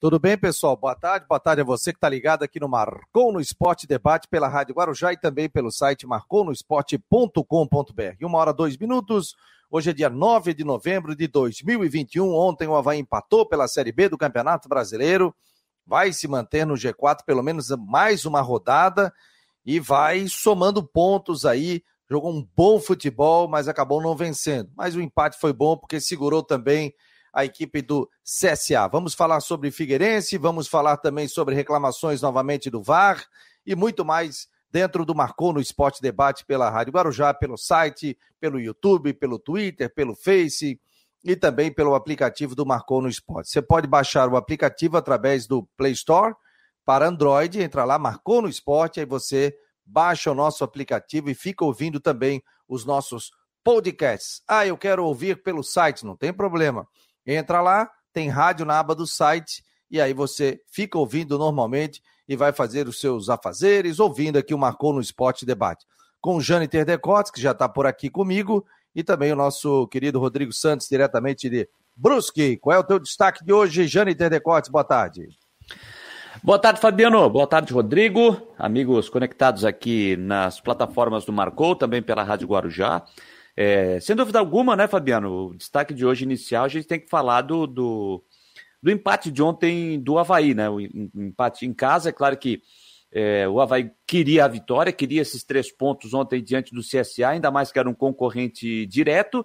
Tudo bem, pessoal? Boa tarde. Boa tarde a você que está ligado aqui no Marcou no Esporte Debate pela Rádio Guarujá e também pelo site marconosport.com.br. Uma hora, dois minutos. Hoje é dia 9 de novembro de 2021. Ontem o Havaí empatou pela Série B do Campeonato Brasileiro. Vai se manter no G4 pelo menos mais uma rodada e vai somando pontos aí. Jogou um bom futebol, mas acabou não vencendo. Mas o empate foi bom porque segurou também a equipe do CSA. Vamos falar sobre Figueirense, vamos falar também sobre reclamações novamente do VAR e muito mais dentro do Marcou no Esporte Debate pela Rádio Guarujá, pelo site, pelo YouTube, pelo Twitter, pelo Face e também pelo aplicativo do Marcou no Esporte. Você pode baixar o aplicativo através do Play Store para Android, entra lá, Marcou no Esporte, aí você baixa o nosso aplicativo e fica ouvindo também os nossos podcasts. Ah, eu quero ouvir pelo site, não tem problema. Entra lá, tem rádio na aba do site e aí você fica ouvindo normalmente e vai fazer os seus afazeres, ouvindo aqui o Marcou no Esporte Debate. Com o Jane Terdecotes, que já está por aqui comigo, e também o nosso querido Rodrigo Santos, diretamente de Brusque. Qual é o teu destaque de hoje, Jane Terdecotes? Boa tarde. Boa tarde, Fabiano. Boa tarde, Rodrigo. Amigos conectados aqui nas plataformas do Marcou, também pela Rádio Guarujá. É, sem dúvida alguma, né, Fabiano? O destaque de hoje inicial, a gente tem que falar do, do, do empate de ontem do Havaí, né? O empate em casa, é claro que é, o Havaí queria a vitória, queria esses três pontos ontem diante do CSA, ainda mais que era um concorrente direto,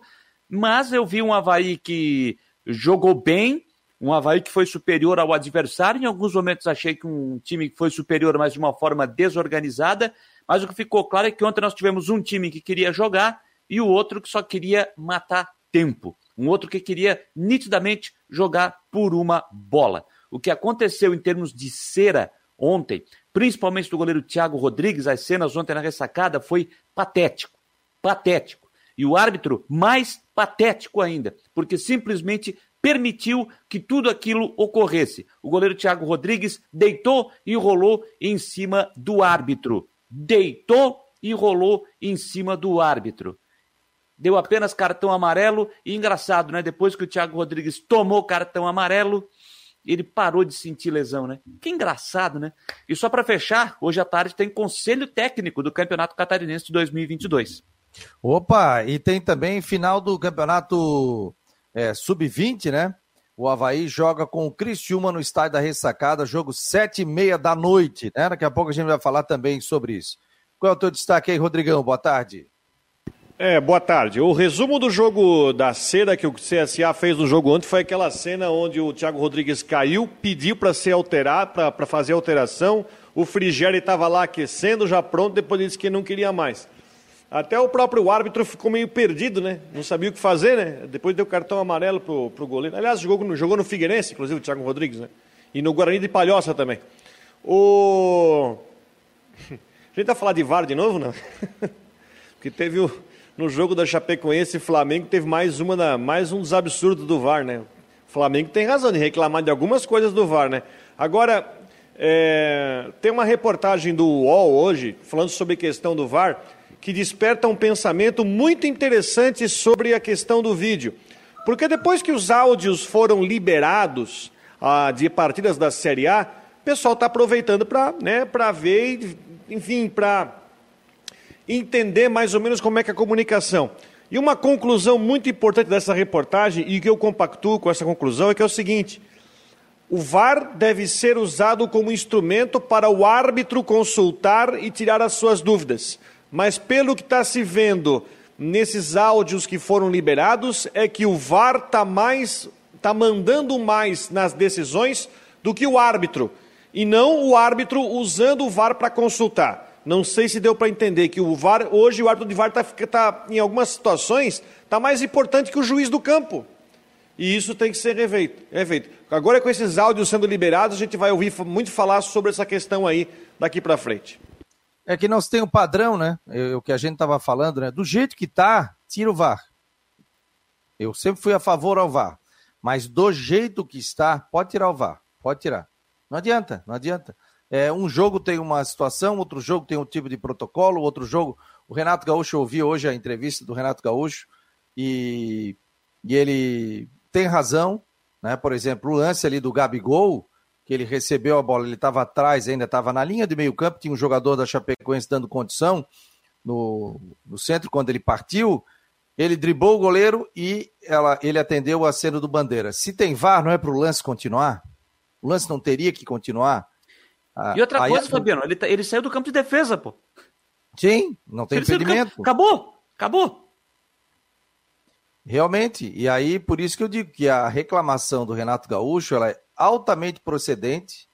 mas eu vi um Havaí que jogou bem, um Havaí que foi superior ao adversário. Em alguns momentos achei que um time que foi superior, mas de uma forma desorganizada. Mas o que ficou claro é que ontem nós tivemos um time que queria jogar e o outro que só queria matar tempo. Um outro que queria nitidamente jogar por uma bola. O que aconteceu em termos de cera ontem, principalmente do goleiro Thiago Rodrigues, as cenas ontem na ressacada foi patético. Patético. E o árbitro mais patético ainda, porque simplesmente permitiu que tudo aquilo ocorresse. O goleiro Thiago Rodrigues deitou e rolou em cima do árbitro. Deitou e rolou em cima do árbitro deu apenas cartão amarelo. E engraçado, né? Depois que o Thiago Rodrigues tomou cartão amarelo, ele parou de sentir lesão, né? Que engraçado, né? E só para fechar, hoje à tarde tem conselho técnico do Campeonato Catarinense de 2022. Opa, e tem também final do Campeonato é, Sub-20, né? O Havaí joga com o Criciúma no estádio da Ressacada, jogo sete e meia da noite, né? Daqui a pouco a gente vai falar também sobre isso. Qual é o teu destaque aí, Rodrigão? Boa tarde. É, boa tarde. O resumo do jogo da cena que o CSA fez no jogo ontem foi aquela cena onde o Thiago Rodrigues caiu, pediu para ser alterado, para fazer alteração. O Frigério estava lá aquecendo, já pronto, depois disse que não queria mais. Até o próprio árbitro ficou meio perdido, né? Não sabia o que fazer, né? Depois deu cartão amarelo pro, pro goleiro. Aliás, jogou no, jogou no Figueirense, inclusive, o Thiago Rodrigues, né? E no Guarani de Palhoça também. O... A gente vai falar de VAR de novo, não? Porque teve o no jogo da Chapecoense Flamengo teve mais, uma mais um dos absurdos do VAR, né? O Flamengo tem razão de reclamar de algumas coisas do VAR, né? Agora, é, tem uma reportagem do UOL hoje, falando sobre a questão do VAR, que desperta um pensamento muito interessante sobre a questão do vídeo. Porque depois que os áudios foram liberados ah, de partidas da Série A, o pessoal está aproveitando para né, ver, enfim, para entender mais ou menos como é que é a comunicação. E uma conclusão muito importante dessa reportagem, e que eu compactuo com essa conclusão, é que é o seguinte: o VAR deve ser usado como instrumento para o árbitro consultar e tirar as suas dúvidas. Mas pelo que está se vendo nesses áudios que foram liberados, é que o VAR está mais, está mandando mais nas decisões do que o árbitro, e não o árbitro usando o VAR para consultar. Não sei se deu para entender que o VAR, hoje o árbitro de VAR está, tá, em algumas situações, está mais importante que o juiz do campo. E isso tem que ser refeito, refeito. Agora, com esses áudios sendo liberados, a gente vai ouvir muito falar sobre essa questão aí daqui para frente. É que nós temos um padrão, né? É, o que a gente estava falando, né? Do jeito que tá, tira o VAR. Eu sempre fui a favor ao VAR. Mas do jeito que está, pode tirar o VAR. Pode tirar. Não adianta, não adianta. É, um jogo tem uma situação, outro jogo tem um tipo de protocolo, outro jogo. O Renato Gaúcho, eu ouvi hoje a entrevista do Renato Gaúcho e, e ele tem razão, né? Por exemplo, o lance ali do Gabigol, que ele recebeu a bola, ele estava atrás, ainda estava na linha de meio campo, tinha um jogador da Chapecoense dando condição no, no centro quando ele partiu, ele driblou o goleiro e ela, ele atendeu o aceno do Bandeira. Se tem VAR, não é para o lance continuar? O lance não teria que continuar? Ah, e outra coisa, Fabiano, ele, tá, ele saiu do campo de defesa, pô. Sim, não tem impedimento. Acabou, acabou. Realmente, e aí por isso que eu digo que a reclamação do Renato Gaúcho ela é altamente procedente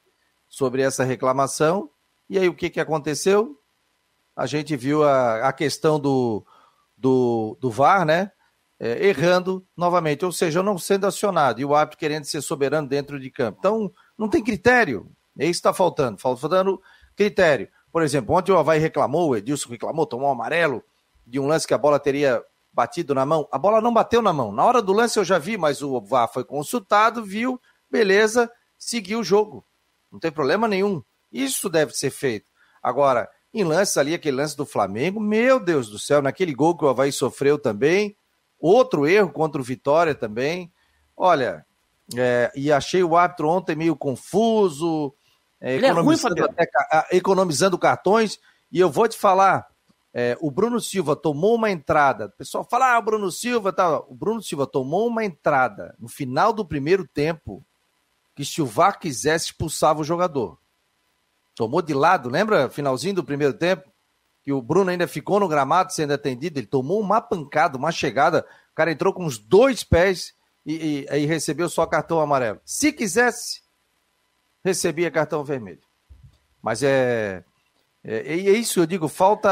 sobre essa reclamação. E aí o que, que aconteceu? A gente viu a, a questão do, do, do VAR, né? É, errando novamente, ou seja, não sendo acionado e o árbitro querendo ser soberano dentro de campo. Então, não tem critério. É isso que está faltando. Faltando critério. Por exemplo, ontem o Havaí reclamou, o Edilson reclamou, tomou um amarelo de um lance que a bola teria batido na mão. A bola não bateu na mão. Na hora do lance eu já vi, mas o VAR foi consultado, viu, beleza, seguiu o jogo. Não tem problema nenhum. Isso deve ser feito. Agora, em lances ali, aquele lance do Flamengo, meu Deus do céu, naquele gol que o Havaí sofreu também, outro erro contra o Vitória também. Olha, é, e achei o árbitro ontem meio confuso, é, economizando, é ruim, até, economizando cartões. E eu vou te falar, é, o Bruno Silva tomou uma entrada. O pessoal fala, ah, o Bruno Silva tá. O Bruno Silva tomou uma entrada no final do primeiro tempo que se o VAR quisesse expulsava o jogador. Tomou de lado, lembra? Finalzinho do primeiro tempo, que o Bruno ainda ficou no gramado sendo atendido. Ele tomou uma pancada, uma chegada. O cara entrou com os dois pés e, e, e recebeu só cartão amarelo. Se quisesse, recebia cartão vermelho. Mas é é, e é isso, eu digo, falta.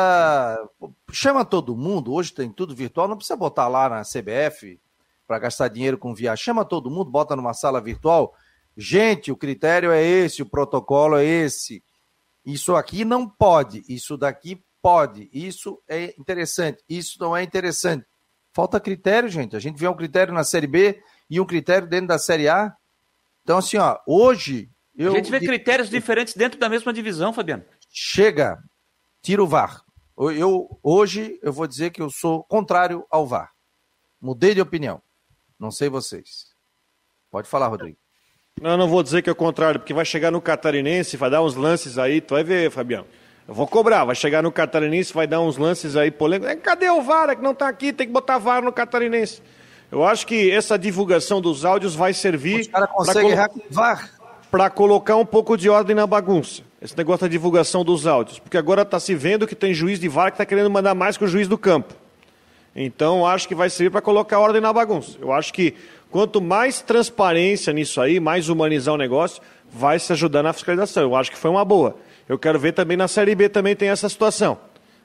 Chama todo mundo, hoje tem tudo virtual, não precisa botar lá na CBF para gastar dinheiro com viagem. Chama todo mundo, bota numa sala virtual. Gente, o critério é esse, o protocolo é esse. Isso aqui não pode, isso daqui pode. Isso é interessante, isso não é interessante. Falta critério, gente. A gente vê um critério na Série B e um critério dentro da Série A. Então, assim, ó, hoje. Eu... A gente vê critérios diferentes dentro da mesma divisão, Fabiano. Chega, tira o VAR. Eu, hoje eu vou dizer que eu sou contrário ao VAR. Mudei de opinião. Não sei vocês. Pode falar, Rodrigo. Não, não vou dizer que é o contrário, porque vai chegar no Catarinense, vai dar uns lances aí, tu vai ver, Fabião. Eu vou cobrar, vai chegar no Catarinense, vai dar uns lances aí polêmicos. Cadê o VAR? É que não está aqui, tem que botar VAR no Catarinense. Eu acho que essa divulgação dos áudios vai servir. Os caras conseguem errar com VAR. Para colocar um pouco de ordem na bagunça esse negócio da divulgação dos áudios, porque agora está se vendo que tem juiz de VAR que está querendo mandar mais que o juiz do campo. Então, acho que vai servir para colocar ordem na bagunça. Eu acho que quanto mais transparência nisso aí, mais humanizar o negócio, vai se ajudar na fiscalização. Eu acho que foi uma boa. Eu quero ver também na Série B também tem essa situação.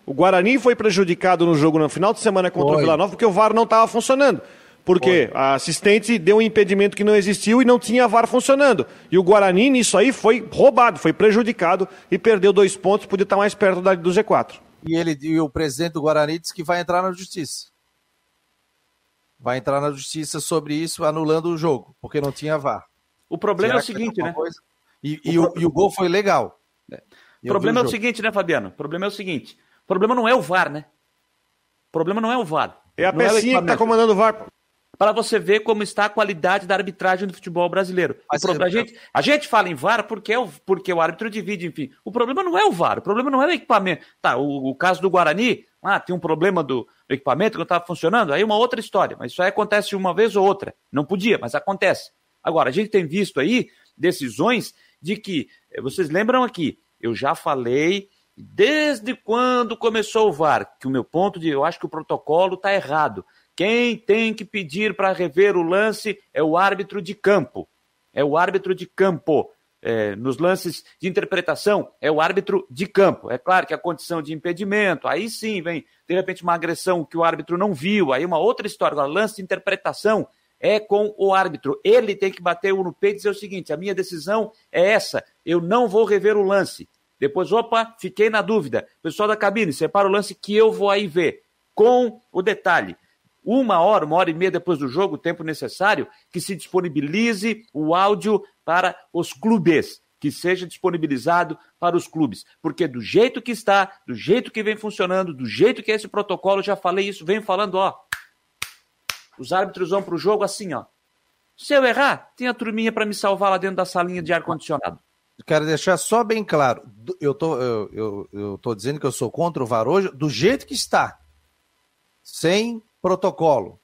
O Guarani foi prejudicado no jogo no final de semana contra Oi. o Vila Nova porque o VAR não estava funcionando. Porque a assistente deu um impedimento que não existiu e não tinha VAR funcionando. E o Guarani, nisso aí, foi roubado, foi prejudicado e perdeu dois pontos, podia estar mais perto do G4. E, ele, e o presidente do Guarani disse que vai entrar na justiça. Vai entrar na justiça sobre isso, anulando o jogo, porque não tinha VAR. O problema Será é o seguinte, né? Coisa? E, e, o, e, o, gol foi legal. É. O problema é o seguinte, né, Fabiano? O problema é o seguinte. O problema não é o VAR, né? O problema não é o VAR. É a não é pecinha é que tá comandando o VAR para você ver como está a qualidade da arbitragem do futebol brasileiro. Pro... a, gente, a gente fala em VAR porque, é o, porque o árbitro divide, enfim. O problema não é o VAR, o problema não é o equipamento. Tá, o, o caso do Guarani, ah, tem um problema do, do equipamento que não estava funcionando, aí é uma outra história, mas isso aí acontece uma vez ou outra. Não podia, mas acontece. Agora, a gente tem visto aí decisões de que, eh, vocês lembram aqui, eu já falei desde quando começou o VAR, que o meu ponto de, eu acho que o protocolo está errado. Quem tem que pedir para rever o lance é o árbitro de campo. É o árbitro de campo. É, nos lances de interpretação, é o árbitro de campo. É claro que a condição de impedimento, aí sim vem, de repente, uma agressão que o árbitro não viu, aí uma outra história. Agora, lance de interpretação é com o árbitro. Ele tem que bater o no peito e dizer o seguinte: a minha decisão é essa, eu não vou rever o lance. Depois, opa, fiquei na dúvida. Pessoal da cabine, separa o lance que eu vou aí ver. Com o detalhe: uma hora, uma hora e meia depois do jogo, o tempo necessário, que se disponibilize o áudio para os clubes, que seja disponibilizado para os clubes. Porque do jeito que está, do jeito que vem funcionando, do jeito que é esse protocolo, já falei isso, venho falando, ó. Os árbitros vão para o jogo assim, ó. Se eu errar, tem a turminha para me salvar lá dentro da salinha de ar-condicionado. Quero deixar só bem claro, eu tô, eu, eu, eu tô dizendo que eu sou contra o VAR hoje, do jeito que está, sem protocolo.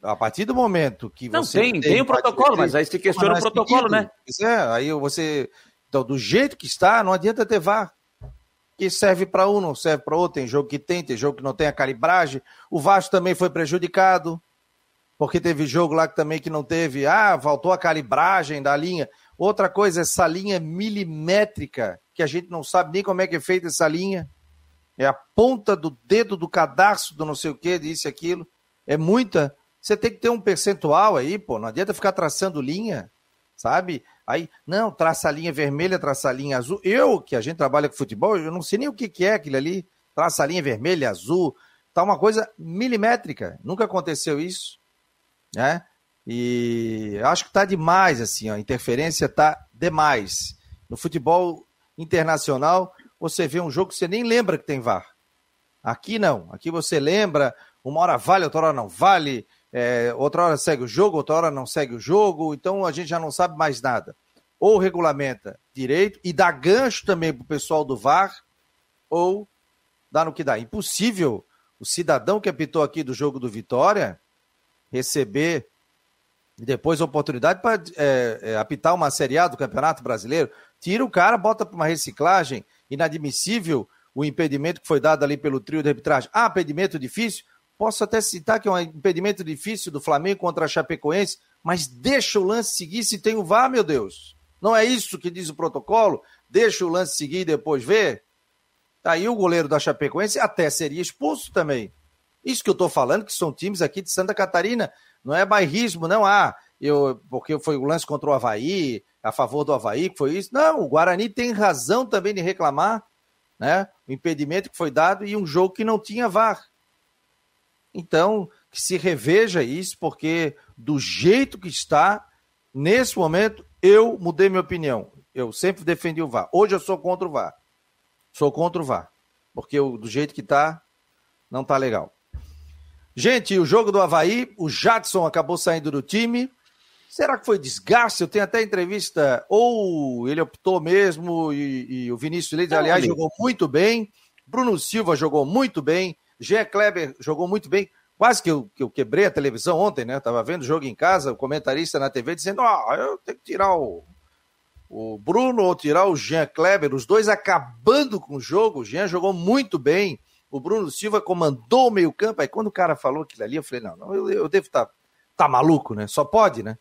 A partir do momento que não, você. Não, tem, tem o protocolo, mas aí se questiona o protocolo, né? É, aí você. Então, do jeito que está, não adianta ter VAR. Que serve para um, não serve para outro. Tem jogo que tem, tem jogo que não tem a calibragem. O Vasco também foi prejudicado, porque teve jogo lá que também que não teve. Ah, faltou a calibragem da linha. Outra coisa, essa linha milimétrica, que a gente não sabe nem como é que é feita essa linha. É a ponta do dedo do cadarço do não sei o que, disse aquilo. É muita. Você tem que ter um percentual aí, pô. Não adianta ficar traçando linha, sabe? Aí, não, traça a linha vermelha, traça a linha azul. Eu, que a gente trabalha com futebol, eu não sei nem o que, que é aquilo ali. Traça a linha vermelha, azul. Tá uma coisa milimétrica. Nunca aconteceu isso, né? E acho que tá demais, assim, ó. A interferência tá demais. No futebol internacional, você vê um jogo que você nem lembra que tem VAR. Aqui não. Aqui você lembra, uma hora vale, outra hora não vale é, outra hora segue o jogo, outra hora não segue o jogo, então a gente já não sabe mais nada. Ou regulamenta direito e dá gancho também para o pessoal do VAR, ou dá no que dá. Impossível o cidadão que apitou aqui do jogo do Vitória receber depois oportunidade para é, é, apitar uma Série A do Campeonato Brasileiro. Tira o cara, bota para uma reciclagem. Inadmissível o impedimento que foi dado ali pelo trio de arbitragem. Ah, impedimento difícil? Posso até citar que é um impedimento difícil do Flamengo contra a Chapecoense, mas deixa o lance seguir se tem o VAR, meu Deus. Não é isso que diz o protocolo? Deixa o lance seguir e depois ver? Tá aí o goleiro da Chapecoense até seria expulso também. Isso que eu estou falando, que são times aqui de Santa Catarina. Não é bairrismo, não. Ah, eu, porque foi o lance contra o Havaí, a favor do Havaí, que foi isso. Não, o Guarani tem razão também de reclamar, né? O impedimento que foi dado e um jogo que não tinha VAR. Então, que se reveja isso, porque do jeito que está, nesse momento, eu mudei minha opinião. Eu sempre defendi o VAR. Hoje eu sou contra o VAR. Sou contra o VAR. Porque eu, do jeito que está, não está legal. Gente, o jogo do Havaí, o Jadson acabou saindo do time. Será que foi desgaste? Eu tenho até entrevista, ou ele optou mesmo, e, e o Vinícius Leite, aliás, jogou muito bem. Bruno Silva jogou muito bem. Jean Kleber jogou muito bem. Quase que eu, que eu quebrei a televisão ontem, né? Eu tava vendo o jogo em casa, o comentarista na TV dizendo: oh, eu tenho que tirar o, o Bruno ou tirar o Jean Kleber, os dois acabando com o jogo. O Jean jogou muito bem. O Bruno Silva comandou o meio-campo. Aí quando o cara falou aquilo ali, eu falei: não, não eu, eu devo estar tá, tá maluco, né? Só pode, né?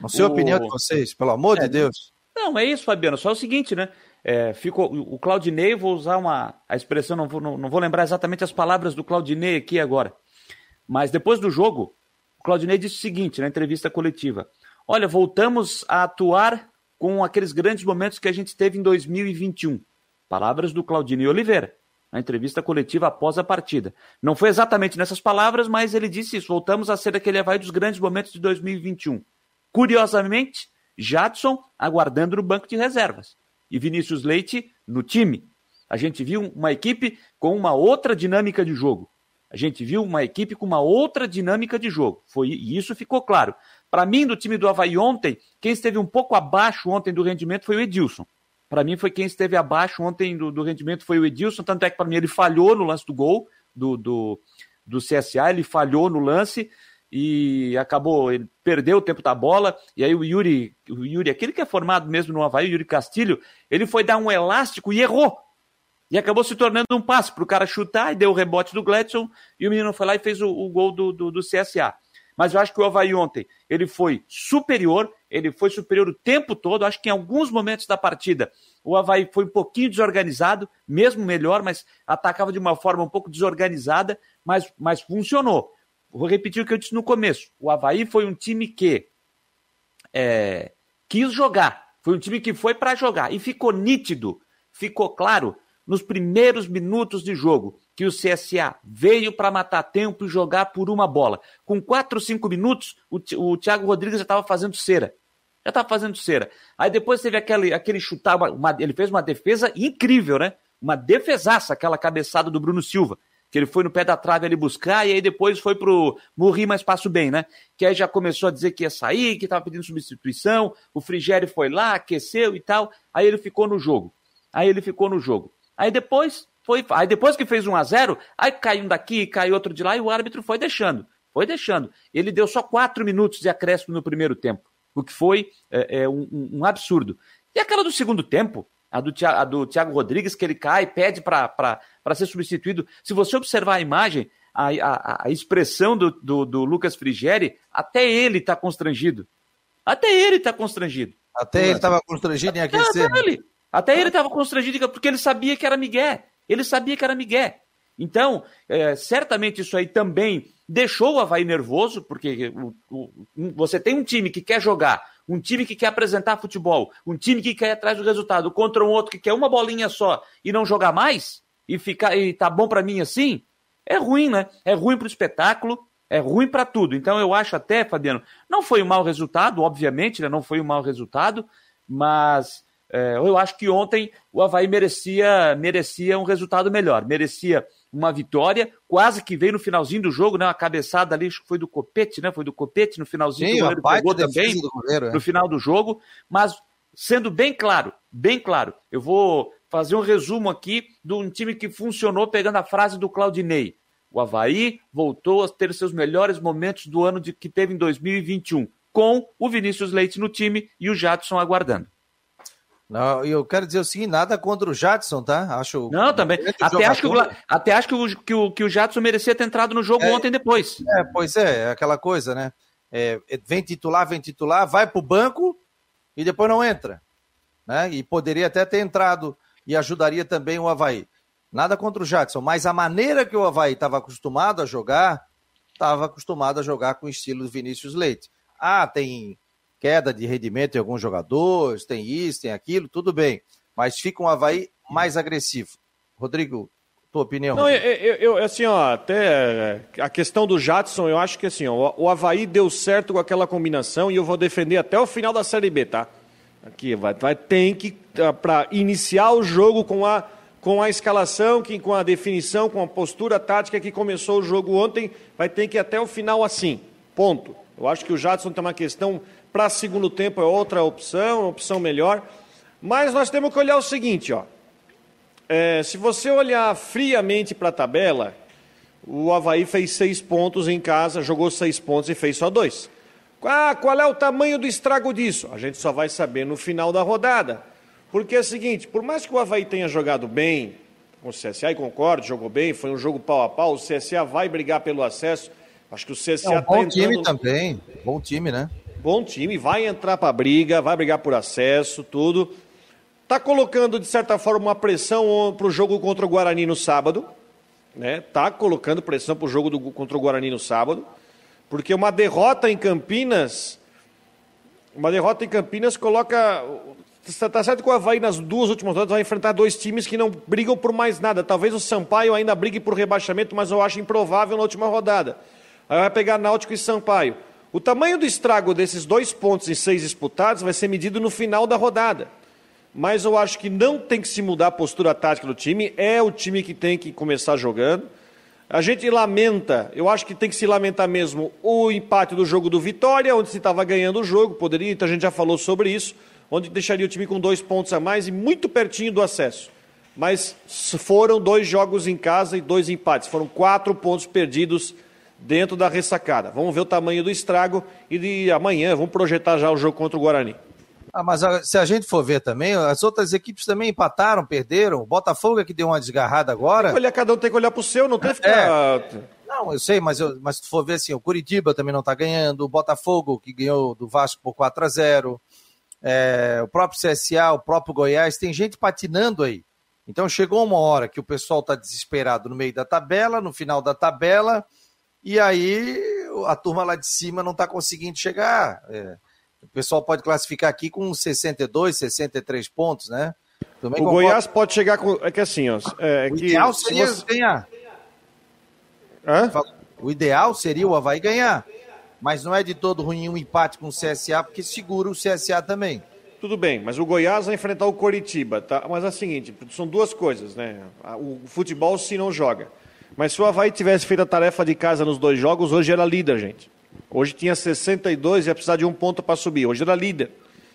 Não sei o... a opinião de vocês, pelo amor é, de Deus. Não, é isso, Fabiano. Só é o seguinte, né? É, ficou, o Claudinei, vou usar uma a expressão, não vou, não, não vou lembrar exatamente as palavras do Claudinei aqui agora. Mas depois do jogo, o Claudinei disse o seguinte na entrevista coletiva: Olha, voltamos a atuar com aqueles grandes momentos que a gente teve em 2021. Palavras do Claudinei Oliveira, na entrevista coletiva após a partida. Não foi exatamente nessas palavras, mas ele disse isso: voltamos a ser aquele Havaí dos grandes momentos de 2021. Curiosamente, Jadson aguardando no banco de reservas e Vinícius Leite no time. A gente viu uma equipe com uma outra dinâmica de jogo. A gente viu uma equipe com uma outra dinâmica de jogo. Foi, e isso ficou claro. Para mim, do time do Havaí ontem, quem esteve um pouco abaixo ontem do rendimento foi o Edilson. Para mim, foi quem esteve abaixo ontem do, do rendimento foi o Edilson. Tanto é que, para mim, ele falhou no lance do gol do, do, do CSA, ele falhou no lance e acabou, ele perdeu o tempo da bola, e aí o Yuri, o Yuri, aquele que é formado mesmo no Havaí, o Yuri Castilho, ele foi dar um elástico e errou. E acabou se tornando um passe para o cara chutar e deu o rebote do Gladson, e o menino foi lá e fez o, o gol do, do, do, CSA. Mas eu acho que o Havaí ontem, ele foi superior, ele foi superior o tempo todo, acho que em alguns momentos da partida o Havaí foi um pouquinho desorganizado, mesmo melhor, mas atacava de uma forma um pouco desorganizada, mas, mas funcionou. Vou repetir o que eu disse no começo. O Havaí foi um time que é, quis jogar. Foi um time que foi para jogar. E ficou nítido, ficou claro nos primeiros minutos de jogo que o CSA veio para matar tempo e jogar por uma bola. Com 4, 5 minutos, o, Thiago Rodrigues já estava fazendo cera. Já estava fazendo cera. Aí depois teve aquele, aquele chutar, uma, ele fez uma defesa incrível, né? Uma defesaça, aquela cabeçada do Bruno Silva que ele foi no pé da trave ali buscar, e aí depois foi pro morri, mas passo bem, né? Que aí já começou a dizer que ia sair, que estava pedindo substituição, o Frigério foi lá, aqueceu e tal, aí ele ficou no jogo. Aí ele ficou no jogo. Aí depois foi, aí depois que fez 1 a 0 aí caiu um daqui, caiu outro de lá, e o árbitro foi deixando, foi deixando. Ele deu só quatro minutos de acréscimo no primeiro tempo, o que foi é, é, um, um absurdo. E aquela do segundo tempo, a do, a do Thiago Rodrigues, que ele cai, pede para ser substituído. Se você observar a imagem, a, a, a expressão do, do, do, Lucas Frigeri, até ele está constrangido. Até ele está constrangido. Até ele estava constrangido em aquecer. Até ele. Até ele estava constrangido porque ele sabia que era Miguel. Ele sabia que era Miguel. Então, é, certamente isso aí também deixou o Havaí nervoso, porque o, o, você tem um time que quer jogar um time que quer apresentar futebol, um time que quer ir atrás do resultado, contra um outro que quer uma bolinha só e não jogar mais, e ficar e tá bom para mim assim, é ruim, né? É ruim para o espetáculo, é ruim para tudo. Então eu acho até, Fabiano, não foi um mau resultado, obviamente, né? não foi um mau resultado, mas é, eu acho que ontem o Havaí merecia, merecia um resultado melhor, merecia uma vitória, quase que veio no finalzinho do jogo, né? Uma cabeçada ali, acho que foi do Copete, né? Foi do Copete no finalzinho Sim, do goleiro pegou também goleiro, é. no final do jogo, mas sendo bem claro, bem claro, eu vou fazer um resumo aqui de um time que funcionou pegando a frase do Claudinei. O Havaí voltou a ter seus melhores momentos do ano de, que teve em 2021, com o Vinícius Leite no time e o Jadson aguardando. Não, eu quero dizer o seguinte, nada contra o Jadson, tá? Acho Não, também. Até acho, que o, até acho que o, que, o, que o Jadson merecia ter entrado no jogo é, ontem depois. É, pois é, é aquela coisa, né? É, é vem titular, vem titular, vai pro banco e depois não entra. Né? E poderia até ter entrado e ajudaria também o Havaí. Nada contra o Jadson, mas a maneira que o Havaí estava acostumado a jogar, estava acostumado a jogar com o estilo do Vinícius Leite. Ah, tem queda de rendimento em alguns jogadores, tem isso, tem aquilo, tudo bem. Mas fica um Havaí mais agressivo. Rodrigo, tua opinião? Não, eu, eu, eu, assim, ó, até a questão do Jadson, eu acho que assim, ó, o Havaí deu certo com aquela combinação e eu vou defender até o final da Série B, tá? Aqui, vai, vai tem que, ah, para iniciar o jogo com a, com a escalação, que, com a definição, com a postura tática que começou o jogo ontem, vai ter que ir até o final assim, ponto. Eu acho que o Jadson tem uma questão para segundo tempo é outra opção, uma opção melhor. Mas nós temos que olhar o seguinte, ó. É, se você olhar friamente para a tabela, o Havaí fez seis pontos em casa, jogou seis pontos e fez só dois. Ah, qual é o tamanho do estrago disso? A gente só vai saber no final da rodada. Porque é o seguinte, por mais que o Havaí tenha jogado bem, com o CSA, e concordo, jogou bem, foi um jogo pau a pau, o CSA vai brigar pelo acesso. Acho que o CSA está é um bom tá time também, bom time, né? Bom time, vai entrar para a briga, vai brigar por acesso, tudo. Está colocando, de certa forma, uma pressão para o jogo contra o Guarani no sábado. Né? Tá colocando pressão para o jogo do, contra o Guarani no sábado. Porque uma derrota em Campinas. Uma derrota em Campinas coloca. Está certo que o Havaí nas duas últimas rodadas vai enfrentar dois times que não brigam por mais nada. Talvez o Sampaio ainda brigue por rebaixamento, mas eu acho improvável na última rodada. Aí vai pegar Náutico e Sampaio. O tamanho do estrago desses dois pontos em seis disputados vai ser medido no final da rodada. Mas eu acho que não tem que se mudar a postura tática do time, é o time que tem que começar jogando. A gente lamenta, eu acho que tem que se lamentar mesmo o empate do jogo do Vitória, onde se estava ganhando o jogo, poderia, então a gente já falou sobre isso, onde deixaria o time com dois pontos a mais e muito pertinho do acesso. Mas foram dois jogos em casa e dois empates, foram quatro pontos perdidos dentro da ressacada. Vamos ver o tamanho do estrago e de amanhã vamos projetar já o jogo contra o Guarani. Ah, mas se a gente for ver também, as outras equipes também empataram, perderam. O Botafogo é que deu uma desgarrada agora. Olha, cada um tem que olhar para o seu, não tem que ficar. É. Não, eu sei, mas, eu, mas se tu for ver assim, o Curitiba também não está ganhando, o Botafogo, que ganhou do Vasco por 4 a 0 é, o próprio CSA, o próprio Goiás, tem gente patinando aí. Então chegou uma hora que o pessoal está desesperado no meio da tabela, no final da tabela, e aí a turma lá de cima não está conseguindo chegar. É, o pessoal pode classificar aqui com 62, 63 pontos, né? Também o concordo. Goiás pode chegar com. É que assim, ó. É, o que, ideal seria você... ganhar. Hã? O ideal seria o Havaí ganhar. Mas não é de todo ruim um empate com o CSA, porque segura o CSA também. Tudo bem, mas o Goiás vai enfrentar o Coritiba, tá? Mas é o seguinte, são duas coisas, né? O futebol se não joga. Mas se o Havaí tivesse feito a tarefa de casa nos dois jogos, hoje era líder, gente. Hoje tinha 62 e ia precisar de um ponto para subir. Hoje era líder.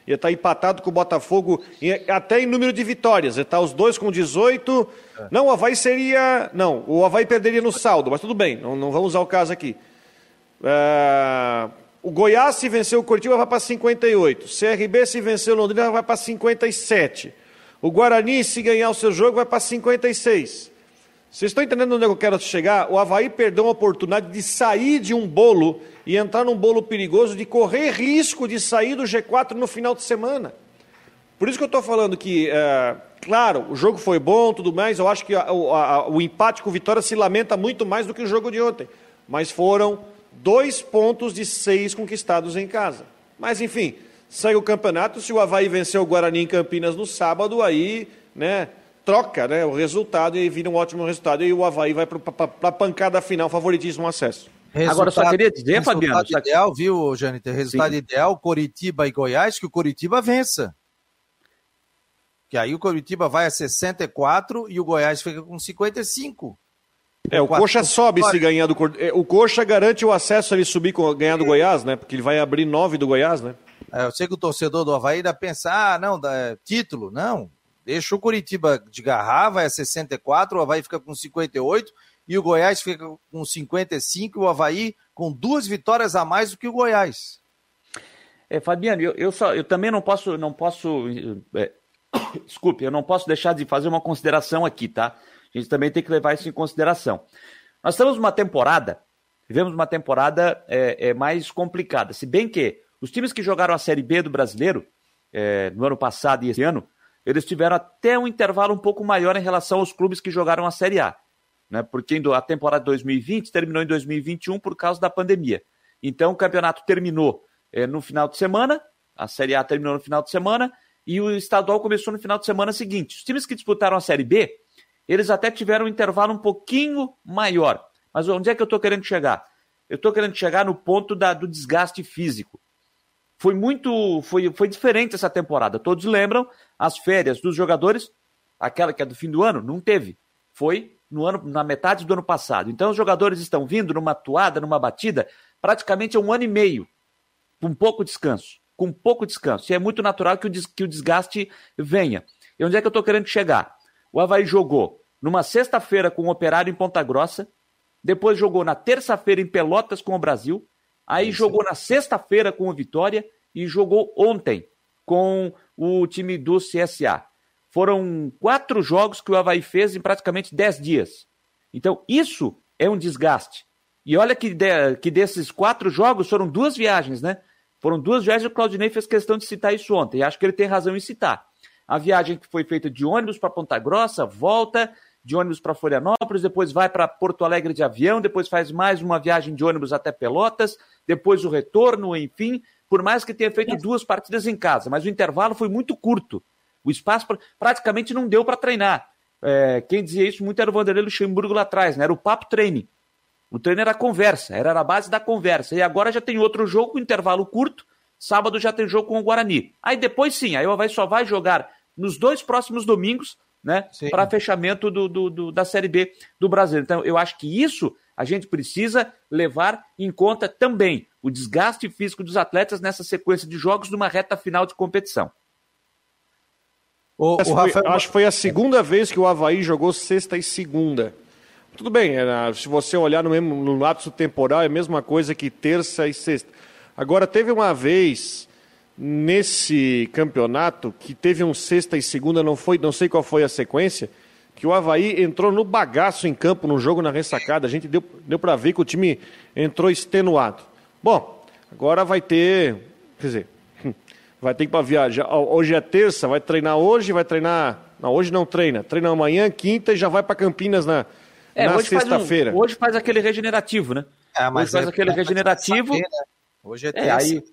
Ia estar tá empatado com o Botafogo, até em número de vitórias. Ia estar tá os dois com 18. É. Não, o Havaí seria. Não, o Havaí perderia no saldo, mas tudo bem, não, não vamos usar o caso aqui. É... O Goiás, se vencer o Curitiba, vai para 58. CRB, se vencer o Londrina, vai para 57. O Guarani, se ganhar o seu jogo, vai para 56. Vocês estão entendendo onde eu quero chegar? O Havaí perdeu a oportunidade de sair de um bolo e entrar num bolo perigoso, de correr risco de sair do G4 no final de semana. Por isso que eu estou falando que, é, claro, o jogo foi bom, tudo mais. Eu acho que a, a, o empate com o Vitória se lamenta muito mais do que o jogo de ontem. Mas foram dois pontos de seis conquistados em casa. Mas, enfim, segue o campeonato. Se o Havaí venceu o Guarani em Campinas no sábado, aí, né? Troca né, o resultado e vira um ótimo resultado. E o Havaí vai para a pancada final, favoritismo acesso. Resultado, Agora, só queria dizer, Fabiano. Resultado ideal, viu, Jâniter? Resultado Sim. ideal, Coritiba e Goiás, que o Coritiba vença. Que aí o Coritiba vai a 64 e o Goiás fica com 55. É, o Coxa sobe se ganhar do é, O Coxa garante o acesso ele subir com ganhar do Goiás, né? Porque ele vai abrir 9 do Goiás, né? É, eu sei que o torcedor do Havaí ainda pensa, ah, não, dá, é, título. Não, Deixa o Curitiba de garrar, vai a 64, o Havaí fica com 58 e o Goiás fica com 55 e o Havaí com duas vitórias a mais do que o Goiás. É, Fabiano, eu, eu, só, eu também não posso, não posso, é, desculpe, eu não posso deixar de fazer uma consideração aqui, tá? A gente também tem que levar isso em consideração. Nós estamos numa temporada, vivemos uma temporada é, é, mais complicada, se bem que os times que jogaram a Série B do Brasileiro é, no ano passado e esse ano eles tiveram até um intervalo um pouco maior em relação aos clubes que jogaram a Série A. Né? Porque a temporada de 2020 terminou em 2021 por causa da pandemia. Então o campeonato terminou é, no final de semana, a Série A terminou no final de semana, e o estadual começou no final de semana seguinte. Os times que disputaram a Série B, eles até tiveram um intervalo um pouquinho maior. Mas onde é que eu estou querendo chegar? Eu estou querendo chegar no ponto da, do desgaste físico. Foi muito. Foi, foi diferente essa temporada. Todos lembram as férias dos jogadores, aquela que é do fim do ano, não teve. Foi no ano, na metade do ano passado. Então os jogadores estão vindo numa toada, numa batida, praticamente um ano e meio, com pouco descanso. Com pouco descanso. E é muito natural que o, que o desgaste venha. E onde é que eu estou querendo chegar? O Havaí jogou numa sexta-feira com o Operário em Ponta Grossa, depois jogou na terça-feira em Pelotas com o Brasil, aí jogou na sexta-feira com o Vitória e jogou ontem com o time do CSA. Foram quatro jogos que o Havaí fez em praticamente dez dias. Então, isso é um desgaste. E olha que, de, que desses quatro jogos foram duas viagens, né? Foram duas viagens, o Claudinei fez questão de citar isso ontem, e acho que ele tem razão em citar. A viagem que foi feita de ônibus para Ponta Grossa, volta de ônibus para Florianópolis, depois vai para Porto Alegre de avião, depois faz mais uma viagem de ônibus até Pelotas, depois o retorno, enfim, por mais que tenha feito duas partidas em casa, mas o intervalo foi muito curto. O espaço praticamente não deu para treinar. É, quem dizia isso muito era o Vanderlei Luxemburgo lá atrás, né? Era o papo treine. O treino era a conversa, era a base da conversa. E agora já tem outro jogo com intervalo curto. Sábado já tem jogo com o Guarani. Aí depois sim, aí o Havaí só vai jogar nos dois próximos domingos, né? Para fechamento do, do, do, da Série B do Brasil. Então, eu acho que isso a gente precisa levar em conta também o desgaste físico dos atletas nessa sequência de jogos numa reta final de competição. O, o Rafael... Acho que foi a segunda vez que o Havaí jogou sexta e segunda. Tudo bem, se você olhar no, mesmo, no lapso temporal, é a mesma coisa que terça e sexta. Agora, teve uma vez nesse campeonato que teve um sexta e segunda, não, foi, não sei qual foi a sequência, que o Havaí entrou no bagaço em campo no jogo na ressacada. A gente deu, deu para ver que o time entrou extenuado. Bom, agora vai ter. Quer dizer, vai ter que ir para viajar. Hoje é terça, vai treinar hoje, vai treinar. Não, hoje não treina. Treina amanhã, quinta e já vai para Campinas na, é, na sexta-feira. Um, hoje faz aquele regenerativo, né? É, mas hoje faz é, aquele regenerativo. Saber, né? Hoje é terça. É, aí,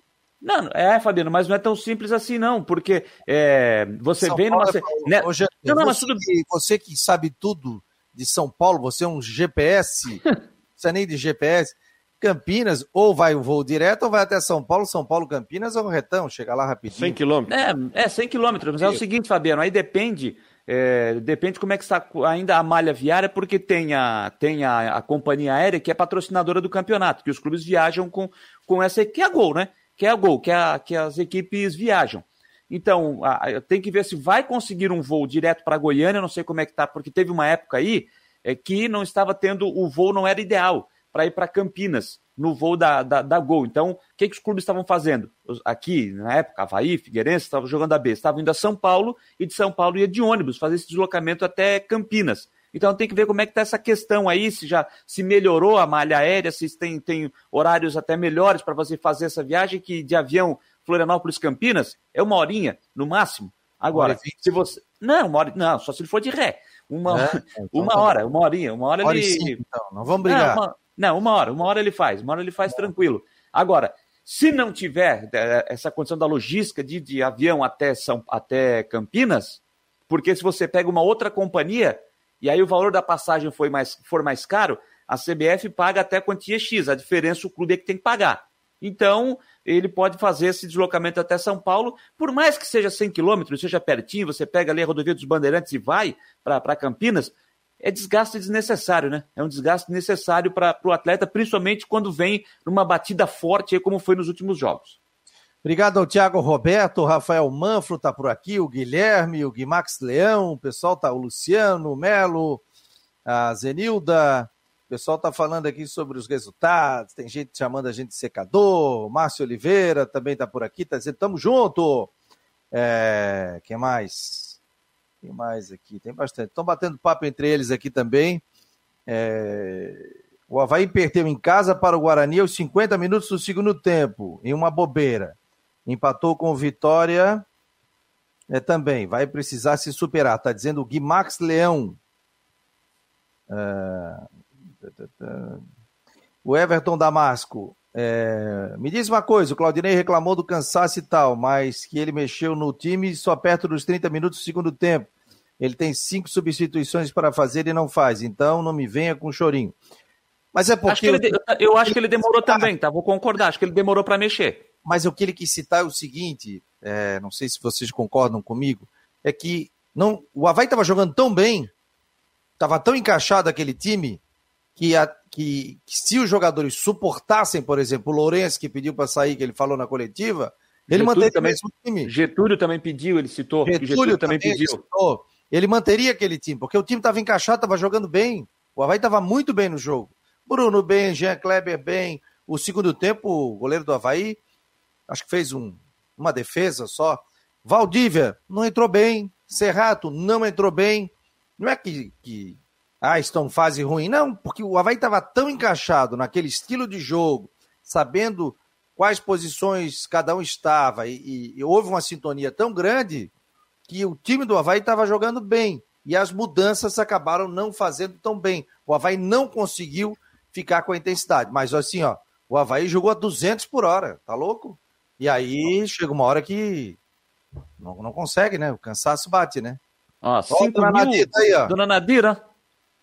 não, é, Fabiano, mas não é tão simples assim, não, porque é, você São vem numa. Né? Hoje, não, não, mas tudo... que, você que sabe tudo de São Paulo, você é um GPS, você é nem de GPS. Campinas, ou vai o voo direto, ou vai até São Paulo, São Paulo, Campinas, ou retão, chega lá rapidinho. 100 quilômetros. É, é 100 quilômetros, mas é o seguinte, Fabiano, aí depende, é, depende como é que está ainda a malha viária, porque tem, a, tem a, a companhia aérea que é patrocinadora do campeonato, que os clubes viajam com, com essa, que é a Gol, né? Que é a Gol, que, é que as equipes viajam. Então, tem que ver se vai conseguir um voo direto para Goiânia, não sei como é que tá, porque teve uma época aí é, que não estava tendo, o voo não era ideal para ir para Campinas, no voo da, da, da, Gol. Então, o que, que os clubes estavam fazendo? Aqui, na época, Havaí, Figueirense, estavam jogando a B, estavam indo a São Paulo e de São Paulo ia de ônibus, fazer esse deslocamento até Campinas. Então tem que ver como é que está essa questão aí, se já se melhorou a malha aérea, se tem, tem horários até melhores para você fazer essa viagem, que de avião Florianópolis Campinas é uma horinha, no máximo. Agora, se você. Não, uma hora, não, só se ele for de ré. Uma, é? então, uma tá hora, uma horinha, uma hora, hora ele. Então, não vamos brigar. Não uma, não, uma hora, uma hora ele faz, uma hora ele faz tranquilo. Agora, se não tiver é, essa condição da logística de, de avião até, São, até Campinas, porque se você pega uma outra companhia e aí o valor da passagem foi mais, for mais caro, a CBF paga até quantia X, a diferença o clube é que tem que pagar. Então, ele pode fazer esse deslocamento até São Paulo, por mais que seja 100 quilômetros, seja pertinho, você pega ali a rodovia dos Bandeirantes e vai para Campinas, é desgaste desnecessário, né? É um desgaste necessário para o atleta, principalmente quando vem numa batida forte, como foi nos últimos jogos. Obrigado ao Thiago Roberto, o Rafael Manfro está por aqui, o Guilherme, o Guimax Leão, o pessoal tá, o Luciano, o Melo, a Zenilda, o pessoal está falando aqui sobre os resultados, tem gente chamando a gente de secador, o Márcio Oliveira também está por aqui, está dizendo, tamo junto. É, quem mais? Tem mais aqui, tem bastante. Estão batendo papo entre eles aqui também. É... O Havaí perdeu em casa para o Guarani aos 50 minutos do segundo tempo, em uma bobeira. Empatou com o Vitória é, também. Vai precisar se superar. Está dizendo o Guimax Leão. É... O Everton Damasco. É... Me diz uma coisa: o Claudinei reclamou do cansaço e tal, mas que ele mexeu no time só perto dos 30 minutos do segundo tempo. Ele tem cinco substituições para fazer e não faz. Então não me venha com chorinho. Mas é porque. Acho ele, eu acho que ele demorou também, tá? Vou concordar. Acho que ele demorou para mexer. Mas o que ele quis citar é o seguinte: é, não sei se vocês concordam comigo, é que não, o Havaí estava jogando tão bem, estava tão encaixado aquele time, que, a, que, que, se os jogadores suportassem, por exemplo, o Lourenço, que pediu para sair, que ele falou na coletiva, ele também, o mesmo time. Getúlio também pediu, ele citou. Getúlio, Getúlio também, também pediu. Citou ele manteria aquele time, porque o time estava encaixado, estava jogando bem. O Havaí estava muito bem no jogo. Bruno bem, Jean Kleber bem. O segundo tempo, o goleiro do Havaí, acho que fez um, uma defesa só. Valdívia não entrou bem. Serrato não entrou bem. Não é que, que ah, estão fase ruim. Não, porque o Havaí estava tão encaixado naquele estilo de jogo, sabendo quais posições cada um estava, e, e, e houve uma sintonia tão grande que o time do Havaí estava jogando bem e as mudanças acabaram não fazendo tão bem. O Havaí não conseguiu ficar com a intensidade. Mas assim, ó, o Havaí jogou a 200 por hora, tá louco? E aí chega uma hora que não, não consegue, né? O cansaço bate, né? Ó, 5 mil... Nadira, aí, ó. Dona Nadira.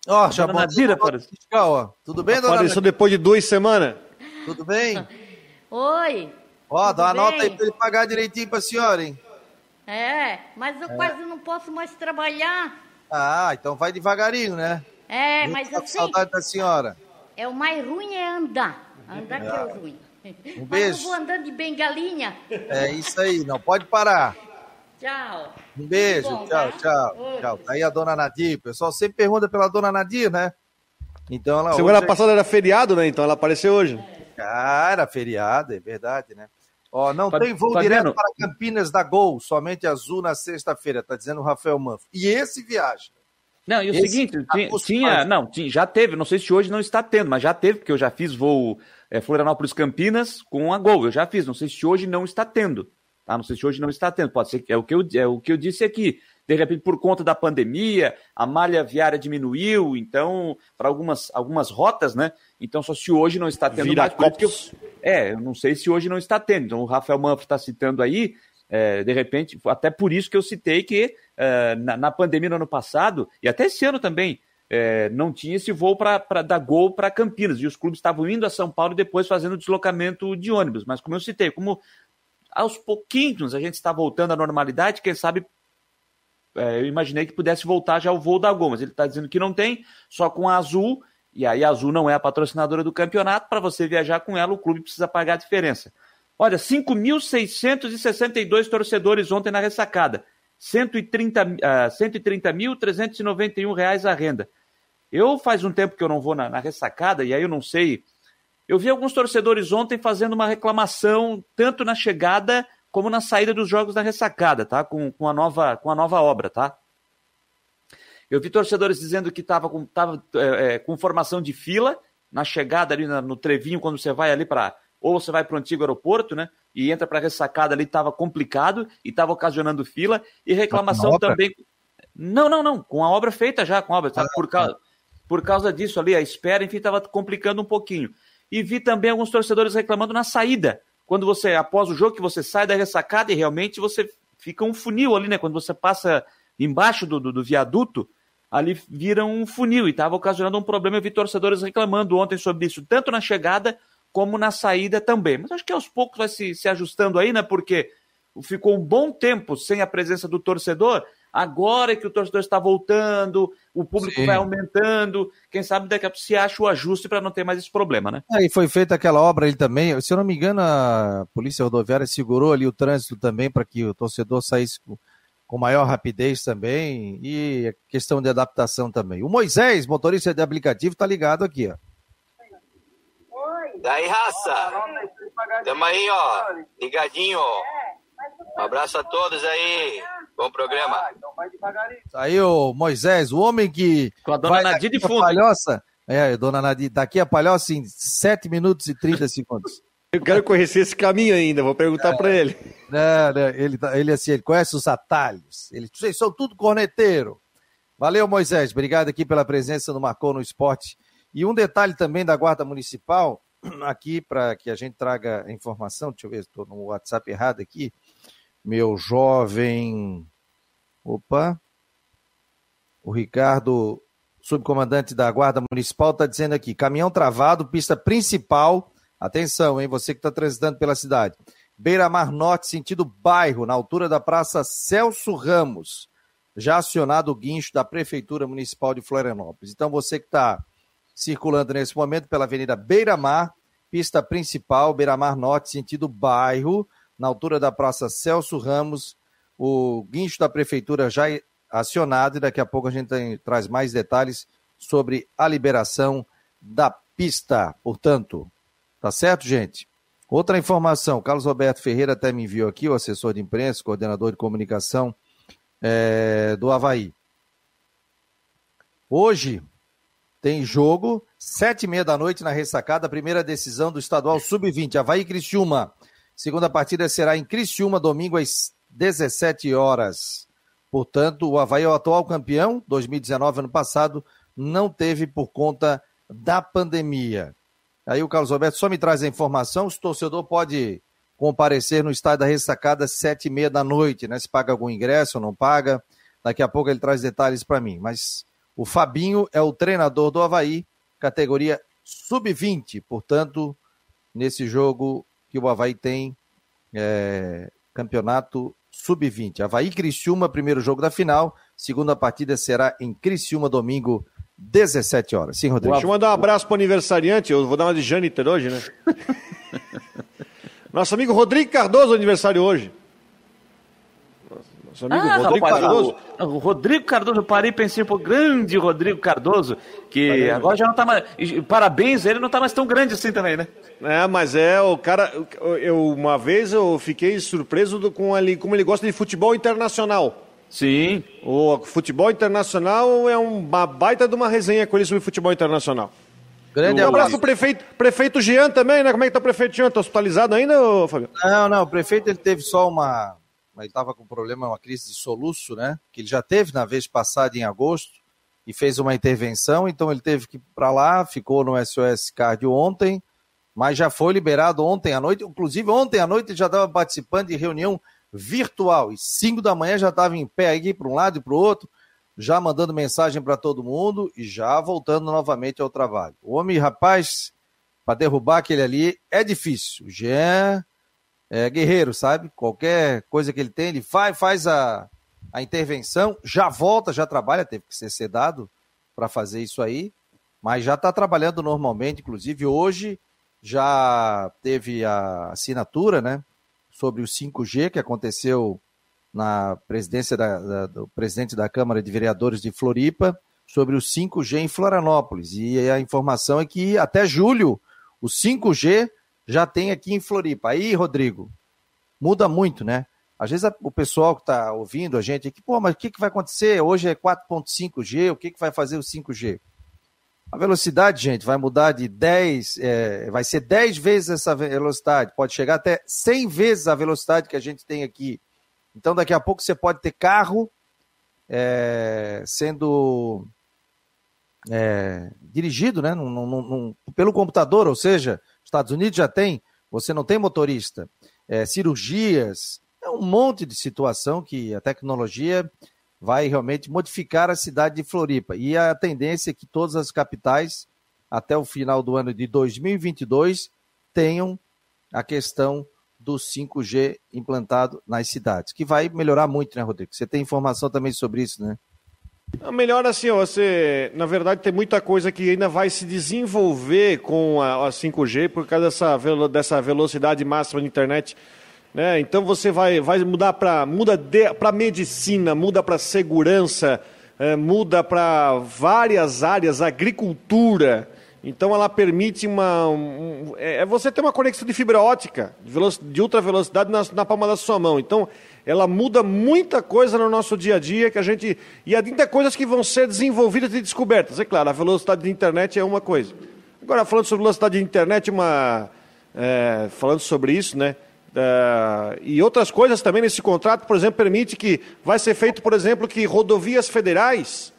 Ó, já dona Nadira, fiscal, ó. Tudo bem, dona Apareceu depois de duas semanas. Tudo bem? Oi. Ó, dá uma nota aí pra ele pagar direitinho pra senhora, hein? É, mas eu é. quase não posso mais trabalhar. Ah, então vai devagarinho, né? É, Muito mas assim. saudade da senhora. É o mais ruim é andar. Andar é. que é o ruim. Um beijo. Mas eu vou andando de bengalinha. É isso aí, não pode parar. Tchau. Um beijo, bom, tchau, tá? tchau. Oi. Tchau. Tá aí a dona Nadir. O pessoal sempre pergunta pela dona Nadir, né? Então ela. Semana hoje... passada era feriado, né? Então ela apareceu hoje. Ah, era feriado, é verdade, né? Ó, não Fab... tem voo Fabiano... direto para Campinas da Gol, somente azul na sexta-feira, tá dizendo o Rafael Manfro. E esse viaja. Não, e o esse seguinte, tinha, tinha não, tinha, já teve, não sei se hoje não está tendo, mas já teve, porque eu já fiz voo é, Florianópolis Campinas com a Gol, eu já fiz, não sei se hoje não está tendo, tá? Não sei se hoje não está tendo, pode ser que é o que eu, é o que eu disse aqui. De repente, por conta da pandemia, a malha viária diminuiu, então, para algumas, algumas rotas, né? Então, só se hoje não está tendo Vira mais. Eu, é, eu não sei se hoje não está tendo. Então, o Rafael Manfro está citando aí, é, de repente, até por isso que eu citei que é, na, na, pandemia no ano passado, e até esse ano também, é, não tinha esse voo para dar gol para Campinas, e os clubes estavam indo a São Paulo e depois fazendo deslocamento de ônibus. Mas como eu citei, como aos pouquinhos a gente está voltando à normalidade, quem sabe é, eu imaginei que pudesse voltar já o voo da Gol, mas ele está dizendo que não tem, só com a Azul, e aí a Azul não é a patrocinadora do campeonato, para você viajar com ela, o clube precisa pagar a diferença. Olha, 5.662 torcedores ontem na ressacada. 130.391 uh, 130 reais a renda. Eu faz um tempo que eu não vou na, na, ressacada, e aí eu não sei. Eu vi alguns torcedores ontem fazendo uma reclamação, tanto na chegada como na saída dos jogos da ressacada, tá? Com, com, a, nova, com a nova obra, tá? Eu vi torcedores dizendo que estava com, tava, é, é, com formação de fila na chegada ali na, no Trevinho, quando você vai ali para ou você vai para o antigo aeroporto, né? E entra para a ressacada ali, estava complicado e estava ocasionando fila. E reclamação também. Não, não, não. Com a obra feita já, com a obra. Ah, por, causa, por causa disso ali, a espera, enfim, estava complicando um pouquinho. E vi também alguns torcedores reclamando na saída. Quando você, após o jogo, que você sai da ressacada e realmente você fica um funil ali, né? Quando você passa embaixo do, do, do viaduto, ali vira um funil e estava ocasionando um problema. Eu vi torcedores reclamando ontem sobre isso, tanto na chegada como na saída também. Mas acho que aos poucos vai se, se ajustando aí, né? Porque ficou um bom tempo sem a presença do torcedor. Agora que o torcedor está voltando, o público Sim. vai aumentando, quem sabe daqui a pouco se acha o ajuste para não ter mais esse problema, né? Aí foi feita aquela obra ali também. Se eu não me engano, a Polícia Rodoviária segurou ali o trânsito também para que o torcedor saísse com, com maior rapidez também e questão de adaptação também. O Moisés, motorista de aplicativo, está ligado aqui, ó. Daí, raça. Tamo aí, ó. Ligadinho. Um abraço a todos aí. Bom programa. Aí, o Moisés, o homem que. Com a dona Nadir de fundo. Palhoça. É, dona Nadir, daqui a palhoça em 7 minutos e 30 segundos. Eu quero conhecer esse caminho ainda, vou perguntar é, para ele. Não, não, ele, ele assim, ele conhece os atalhos. Ele, vocês são tudo corneteiro. Valeu, Moisés. Obrigado aqui pela presença no Marcou no Esporte. E um detalhe também da Guarda Municipal, aqui para que a gente traga informação, deixa eu ver, estou no WhatsApp errado aqui. Meu jovem. Opa! O Ricardo, subcomandante da Guarda Municipal, está dizendo aqui: caminhão travado, pista principal. Atenção, hein? Você que está transitando pela cidade. Beira-Mar Norte, sentido bairro, na altura da Praça Celso Ramos. Já acionado o guincho da Prefeitura Municipal de Florianópolis. Então, você que está circulando nesse momento pela Avenida Beira Mar, pista principal, Beira Mar Norte, sentido bairro, na altura da Praça Celso Ramos. O guincho da Prefeitura já é acionado e daqui a pouco a gente tem, traz mais detalhes sobre a liberação da pista. Portanto, tá certo, gente? Outra informação, Carlos Roberto Ferreira até me enviou aqui, o assessor de imprensa, coordenador de comunicação é, do Havaí. Hoje, tem jogo, sete e meia da noite na ressacada, primeira decisão do estadual sub-20, Havaí Criciúma. Segunda partida será em Criciúma, domingo às 17 horas. Portanto, o Havaí é o atual campeão, 2019, ano passado, não teve por conta da pandemia. Aí o Carlos Roberto só me traz a informação, o torcedor pode comparecer no estádio da ressacada sete e meia da noite, né? Se paga algum ingresso ou não paga. Daqui a pouco ele traz detalhes para mim. Mas o Fabinho é o treinador do Havaí, categoria sub-20. Portanto, nesse jogo que o Havaí tem é, campeonato sub-20. Havaí Criciúma, primeiro jogo da final. Segunda partida será em Criciúma, domingo, 17 horas. Sim, Rodrigo. Deixa eu mandar um abraço para o aniversariante. Eu vou dar uma de Jâniter hoje, né? Nosso amigo Rodrigo Cardoso, aniversário hoje. Nosso amigo ah, Rodrigo rapaz, Cardoso. O, Rodrigo Cardoso, eu parei e pensei, pô, grande Rodrigo Cardoso, que agora já não tá mais. Parabéns, ele não tá mais tão grande assim também, né? É, mas é, o cara. Eu, uma vez eu fiquei surpreso do, com ele, como ele gosta de futebol internacional. Sim. O futebol internacional é uma baita de uma resenha com ele sobre futebol internacional. Grande um abraço pro prefeito, prefeito Jean também, né? Como é que tá o prefeito Jean? Tá hospitalizado ainda, Fabio? Não, não, o prefeito ele teve só uma, ele estava com problema, uma crise de soluço, né? Que ele já teve na vez passada em agosto e fez uma intervenção, então ele teve que ir para lá, ficou no SOS Cardio ontem, mas já foi liberado ontem à noite. Inclusive, ontem à noite ele já estava participando de reunião virtual e 5 da manhã já estava em pé aqui para um lado e para o outro. já mandando mensagem para todo mundo e já voltando novamente ao trabalho. O homem, rapaz, para derrubar aquele ali é difícil. Jean é guerreiro, sabe? Qualquer coisa que ele tem, ele vai, faz a, a intervenção, já volta, já trabalha, teve que ser sedado para fazer isso aí, mas já está trabalhando normalmente, inclusive hoje já teve a assinatura, né, sobre o 5G que aconteceu na presidência da, da, do presidente da Câmara de Vereadores de Floripa sobre o 5G em Florianópolis. E a informação é que até julho o 5G já tem aqui em Floripa. Aí, Rodrigo, muda muito, né? Às vezes o pessoal que está ouvindo a gente aqui, pô, mas o que, que vai acontecer? Hoje é 4.5G, o que, que vai fazer o 5G? A velocidade, gente, vai mudar de 10, é, vai ser 10 vezes essa velocidade, pode chegar até 100 vezes a velocidade que a gente tem aqui. Então, daqui a pouco você pode ter carro é, sendo é, dirigido né, num, num, num, pelo computador, ou seja, Estados Unidos já tem, você não tem motorista, é, cirurgias, é um monte de situação que a tecnologia vai realmente modificar a cidade de Floripa. E a tendência é que todas as capitais, até o final do ano de 2022, tenham a questão do 5G implantado nas cidades, que vai melhorar muito, né, Rodrigo? Você tem informação também sobre isso, né? Melhor assim, você, na verdade, tem muita coisa que ainda vai se desenvolver com a, a 5G por causa dessa, dessa velocidade máxima da internet. Né? Então você vai, vai mudar para muda para medicina, muda para segurança, é, muda para várias áreas, agricultura. Então ela permite uma. Um, é, é, você ter uma conexão de fibra ótica, de, de ultra velocidade na, na palma da sua mão. Então, ela muda muita coisa no nosso dia a dia que a gente. E muitas coisas que vão ser desenvolvidas e descobertas. É claro, a velocidade de internet é uma coisa. Agora, falando sobre velocidade de internet, uma. É, falando sobre isso, né? Uh, e outras coisas também nesse contrato, por exemplo, permite que vai ser feito, por exemplo, que rodovias federais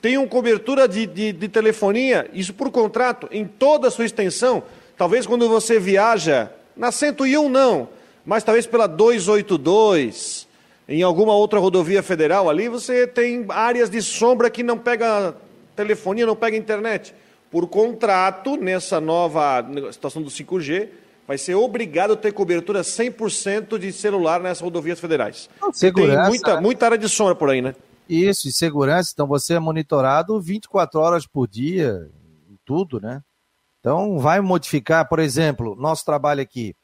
tenham cobertura de, de, de, telefonia, isso por contrato, em toda a sua extensão. Talvez quando você viaja, na 101 não, mas talvez pela 282, em alguma outra rodovia federal ali, você tem áreas de sombra que não pega telefonia, não pega internet. Por contrato, nessa nova situação do 5G, vai ser obrigado a ter cobertura 100% de celular nessas rodovias federais. Segurança, tem muita, né? muita área de sombra por aí, né? Isso, e segurança, então você é monitorado 24 horas por dia, tudo, né? Então vai modificar, por exemplo, nosso trabalho aqui.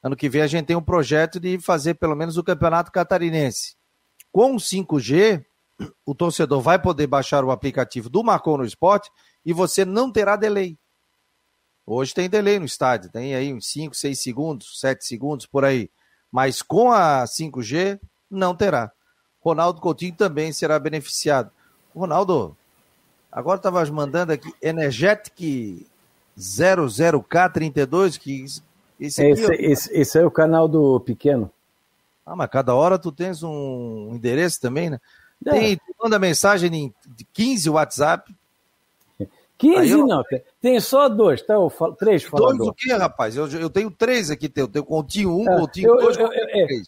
Ano que vem a gente tem um projeto de fazer pelo menos o Campeonato Catarinense. Com o 5G, o torcedor vai poder baixar o aplicativo do Marcou no Esporte e você não terá delay. Hoje tem delay no estádio, tem aí uns 5, 6 segundos, 7 segundos por aí. Mas com a 5G, não terá. Ronaldo Coutinho também será beneficiado. Ronaldo, agora estava mandando aqui Energetic 00K32, que esse, aqui, esse, esse, esse, é o canal do pequeno. Ah, mas cada hora tu tens um endereço também, né? É. Tem, tu manda mensagem de 15 WhatsApp, 15 eu... não, tem só dois, tá? Eu falo, três faladores. Dois o quê, rapaz? Eu, eu tenho três aqui, eu tenho continho um, é, continho eu, dois, eu,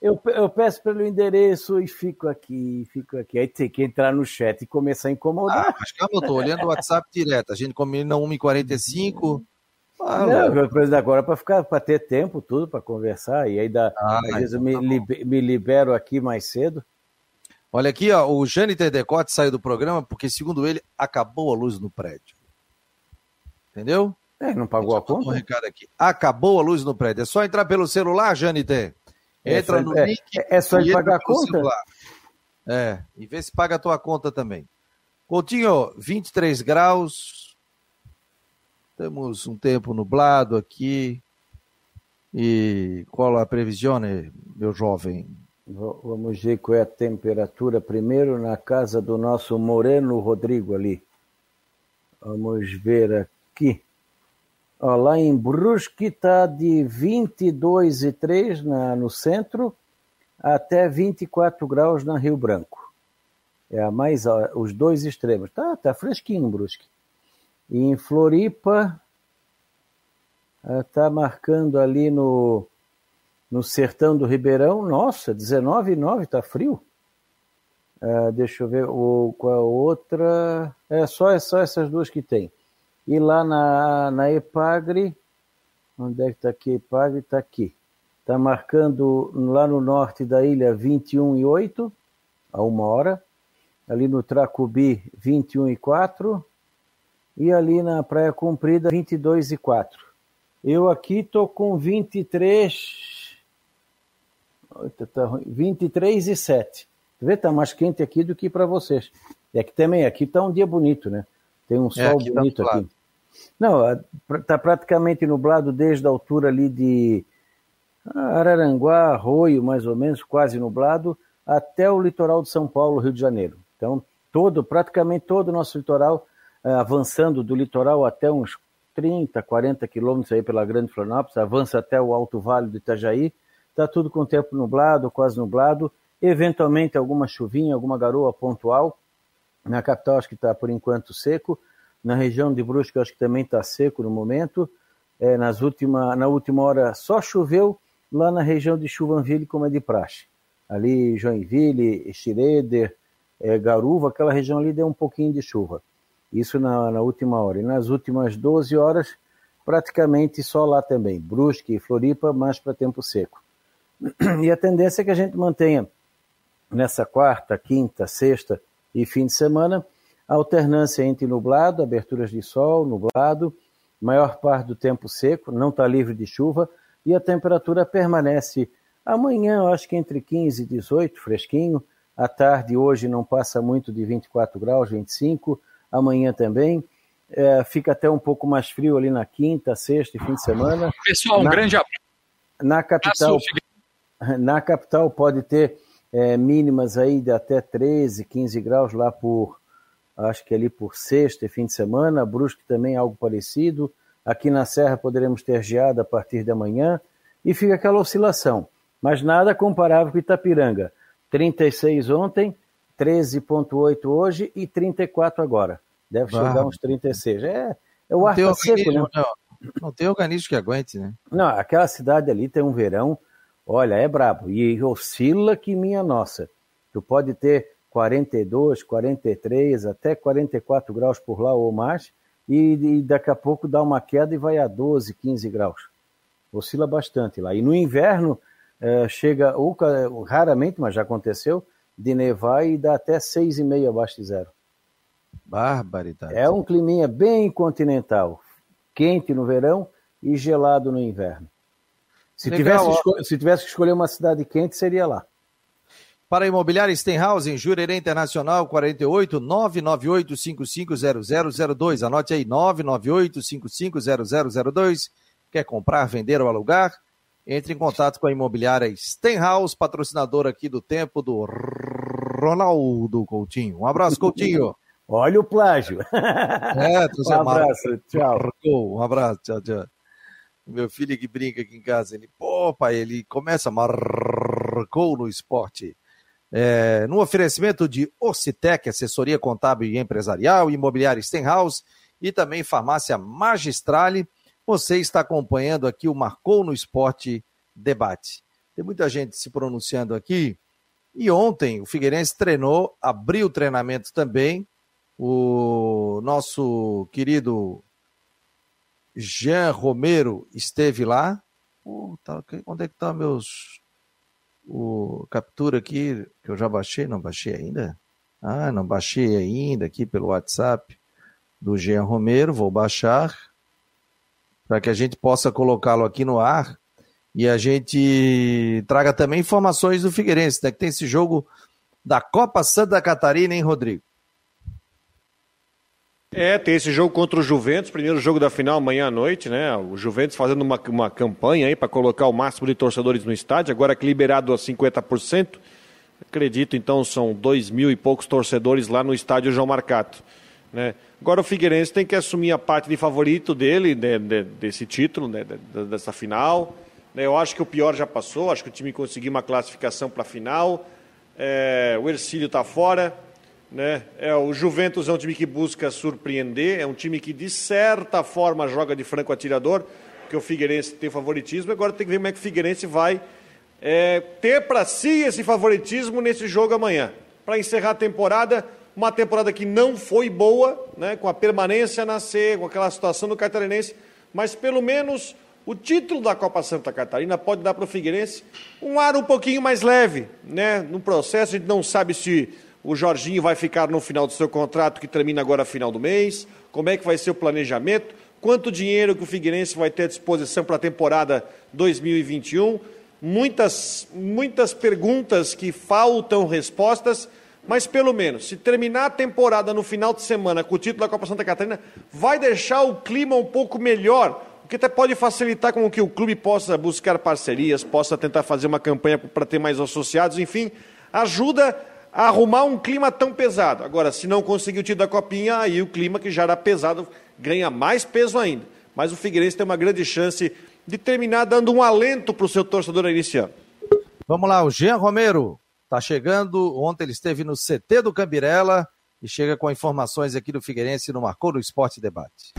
eu, eu, peço pelo endereço e fico aqui, fico aqui. Aí tem que entrar no chat e começar a incomodar. Ah, mas calma, eu tô olhando o WhatsApp direto. A gente combina 1h45. Ah, não, coisa agora para ficar, para ter tempo, tudo, para conversar. E aí dá, ah, às vezes eu me, tá me libero aqui mais cedo. Olha aqui, ó, o Jâniter Decote saiu do programa porque, segundo ele, acabou a luz no prédio. Entendeu? É, não pagou a conta? Um recado aqui. Acabou a luz no prédio. É só entrar pelo celular, Janite. Entra é, no é, link. É, é só pagar a conta? Celular. É, e vê se paga a tua conta também. Coutinho, 23 graus. Temos um tempo nublado aqui. E qual a previsão, meu jovem? Vamos ver qual é a temperatura primeiro na casa do nosso Moreno Rodrigo ali. Vamos ver aqui aqui. Ó, lá em Brusque está de 22,3 na, no centro até 24 graus na Rio Branco. É a mais os dois extremos. Tá, tá fresquinho Brusque. E em Floripa está marcando ali no no sertão do Ribeirão, nossa, 19,9, tá frio. Uh, deixa eu ver o, qual a outra. É só, é só essas duas que tem. E lá na, na Epagre, onde é que está aqui? Epagre está aqui. Está marcando lá no norte da ilha 21 e 8, a uma hora. Ali no Tracubi, 21 e 4. E ali na Praia Comprida, 22 e 4. Eu aqui estou com 23. 23 e 7. Vê, tá mais quente aqui do que para vocês. É que também aqui tá um dia bonito, né? Tem um é, sol é, aqui bonito tá aqui. Não, tá praticamente nublado desde a altura ali de Araranguá, Arroio, mais ou menos, quase nublado, até o litoral de São Paulo, Rio de Janeiro. Então, todo, praticamente todo o nosso litoral, eh, avançando do litoral até uns 30, 40 quilômetros aí pela Grande Florianópolis, avança até o Alto Vale do Itajaí, está tudo com tempo nublado, quase nublado, eventualmente alguma chuvinha, alguma garoa pontual. Na capital acho que está por enquanto seco. Na região de Brusque acho que também está seco no momento. É, nas última, na última hora só choveu lá na região de Chuvanville, como é de praxe. Ali Joinville, Schroeder, é, Garuva, aquela região ali deu um pouquinho de chuva. Isso na, na última hora. E nas últimas 12 horas, praticamente só lá também. Brusque e Floripa, mais para tempo seco. E a tendência é que a gente mantenha nessa quarta, quinta, sexta e fim de semana, alternância entre nublado, aberturas de sol, nublado, maior parte do tempo seco, não está livre de chuva, e a temperatura permanece. Amanhã, eu acho que entre 15 e 18, fresquinho, à tarde hoje não passa muito de 24 graus, 25, amanhã também, é, fica até um pouco mais frio ali na quinta, sexta e fim de semana. Pessoal, um na, grande abraço. Na capital, na capital pode ter é, mínimas aí de até 13, 15 graus lá por, acho que ali por sexta e fim de semana, Brusque também algo parecido, aqui na Serra poderemos ter geada a partir de amanhã, e fica aquela oscilação, mas nada comparável com Itapiranga, 36 ontem, 13.8 hoje e 34 agora, deve bah. chegar uns 36, é, é o ar tá seco, né? Não, não tem organismo que aguente, né? Não, aquela cidade ali tem um verão Olha, é brabo. E oscila que minha nossa. Tu pode ter 42, 43, até 44 graus por lá ou mais, e, e daqui a pouco dá uma queda e vai a 12, 15 graus. Oscila bastante lá. E no inverno é, chega, ou, raramente, mas já aconteceu, de nevar e dá até 6,5 abaixo de zero. Barbaridade. É um climinha bem continental. Quente no verão e gelado no inverno. Se, tivesse, se tivesse que escolher uma cidade quente, seria lá. Para a imobiliária Stenhouse, em Jurerê Internacional, 48 998 550002. Anote aí, 998 550002. Quer comprar, vender ou alugar? Entre em contato com a imobiliária Stenhouse, patrocinador aqui do tempo do Ronaldo Coutinho. Um abraço, Coutinho. Olha o plágio. É, um abraço, tchau. Um abraço, tchau, tchau. Meu filho que brinca aqui em casa, ele, pô, pai, ele começa, marcou no esporte. É, no oferecimento de Ocitec, assessoria contábil e empresarial, imobiliária Stenhouse e também farmácia Magistrale, você está acompanhando aqui o Marcou no Esporte debate. Tem muita gente se pronunciando aqui. E ontem o Figueirense treinou, abriu o treinamento também. O nosso querido Jean Romero esteve lá. tá, onde é que tá meus. O captura aqui, que eu já baixei, não baixei ainda? Ah, não baixei ainda aqui pelo WhatsApp do Jean Romero, vou baixar para que a gente possa colocá-lo aqui no ar e a gente traga também informações do Figueirense, né, que tem esse jogo da Copa Santa Catarina, hein, Rodrigo? É, tem esse jogo contra o Juventus, primeiro jogo da final amanhã à noite, né? O Juventus fazendo uma, uma campanha aí para colocar o máximo de torcedores no estádio, agora que liberado a 50%. Acredito, então, são dois mil e poucos torcedores lá no estádio João Marcato. Né? Agora o Figueirense tem que assumir a parte de favorito dele, de, de, desse título, né? de, dessa final. Né? Eu acho que o pior já passou, acho que o time conseguiu uma classificação para a final. É, o Ercílio está fora, né? É, o Juventus é um time que busca surpreender, é um time que, de certa forma, joga de franco atirador, porque o Figueirense tem favoritismo. Agora tem que ver como é que o Figueirense vai é, ter para si esse favoritismo nesse jogo amanhã. para encerrar a temporada. Uma temporada que não foi boa, né, com a permanência na C, com aquela situação do catarinense, mas pelo menos o título da Copa Santa Catarina pode dar para o Figueirense um ar um pouquinho mais leve. Né? No processo, a gente não sabe se o Jorginho vai ficar no final do seu contrato, que termina agora final do mês, como é que vai ser o planejamento, quanto dinheiro que o Figueirense vai ter à disposição para a temporada 2021. Muitas, muitas perguntas que faltam respostas, mas pelo menos, se terminar a temporada no final de semana com o título da Copa Santa Catarina, vai deixar o clima um pouco melhor que até pode facilitar com que o clube possa buscar parcerias, possa tentar fazer uma campanha para ter mais associados, enfim, ajuda arrumar um clima tão pesado. Agora, se não conseguir o título da Copinha, aí o clima que já era pesado ganha mais peso ainda. Mas o Figueirense tem uma grande chance de terminar dando um alento para o seu torcedor iniciando. Vamos lá, o Jean Romero está chegando. Ontem ele esteve no CT do Cambirela e chega com informações aqui do Figueirense no Marcou no Esporte Debate.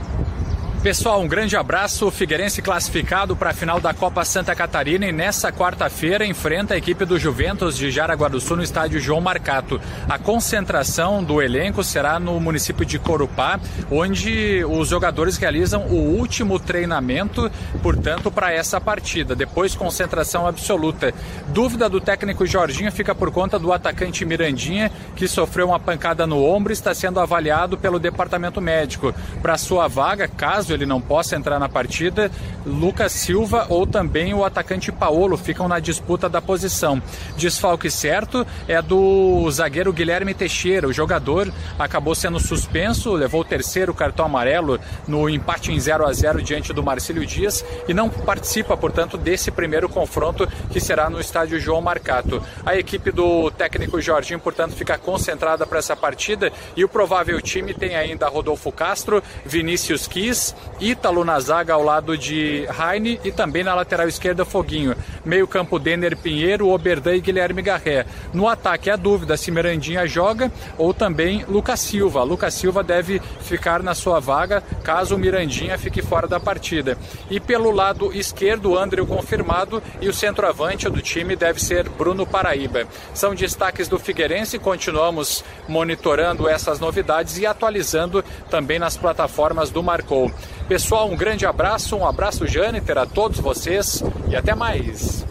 Pessoal, um grande abraço. O Figueirense classificado para a final da Copa Santa Catarina e nessa quarta-feira enfrenta a equipe do Juventus de Jaraguá do Sul no estádio João Marcato. A concentração do elenco será no município de Corupá, onde os jogadores realizam o último treinamento, portanto, para essa partida. Depois, concentração absoluta. Dúvida do técnico Jorginho fica por conta do atacante Mirandinha, que sofreu uma pancada no ombro e está sendo avaliado pelo departamento médico. Para sua vaga, caso caso ele não possa entrar na partida, Lucas Silva ou também o atacante Paolo ficam na disputa da posição. Desfalque certo é do zagueiro Guilherme Teixeira. O jogador acabou sendo suspenso, levou o terceiro cartão amarelo no empate em 0 a 0 diante do Marcílio Dias e não participa, portanto, desse primeiro confronto que será no estádio João Marcato. A equipe do técnico Jorginho, portanto, fica concentrada para essa partida e o provável time tem ainda Rodolfo Castro, Vinícius Quis, Ítalo na zaga ao lado de Heine e também na lateral esquerda Foguinho. Meio campo Denner Pinheiro, Oberdan e Guilherme Garré. No ataque a dúvida se Mirandinha joga ou também Lucas Silva. Lucas Silva deve ficar na sua vaga caso Mirandinha fique fora da partida. E pelo lado esquerdo, André confirmado e o centroavante do time deve ser Bruno Paraíba. São destaques do Figueirense, continuamos monitorando essas novidades e atualizando também nas plataformas do Marcou. Pessoal, um grande abraço, um abraço, Jâniter, a todos vocês e até mais.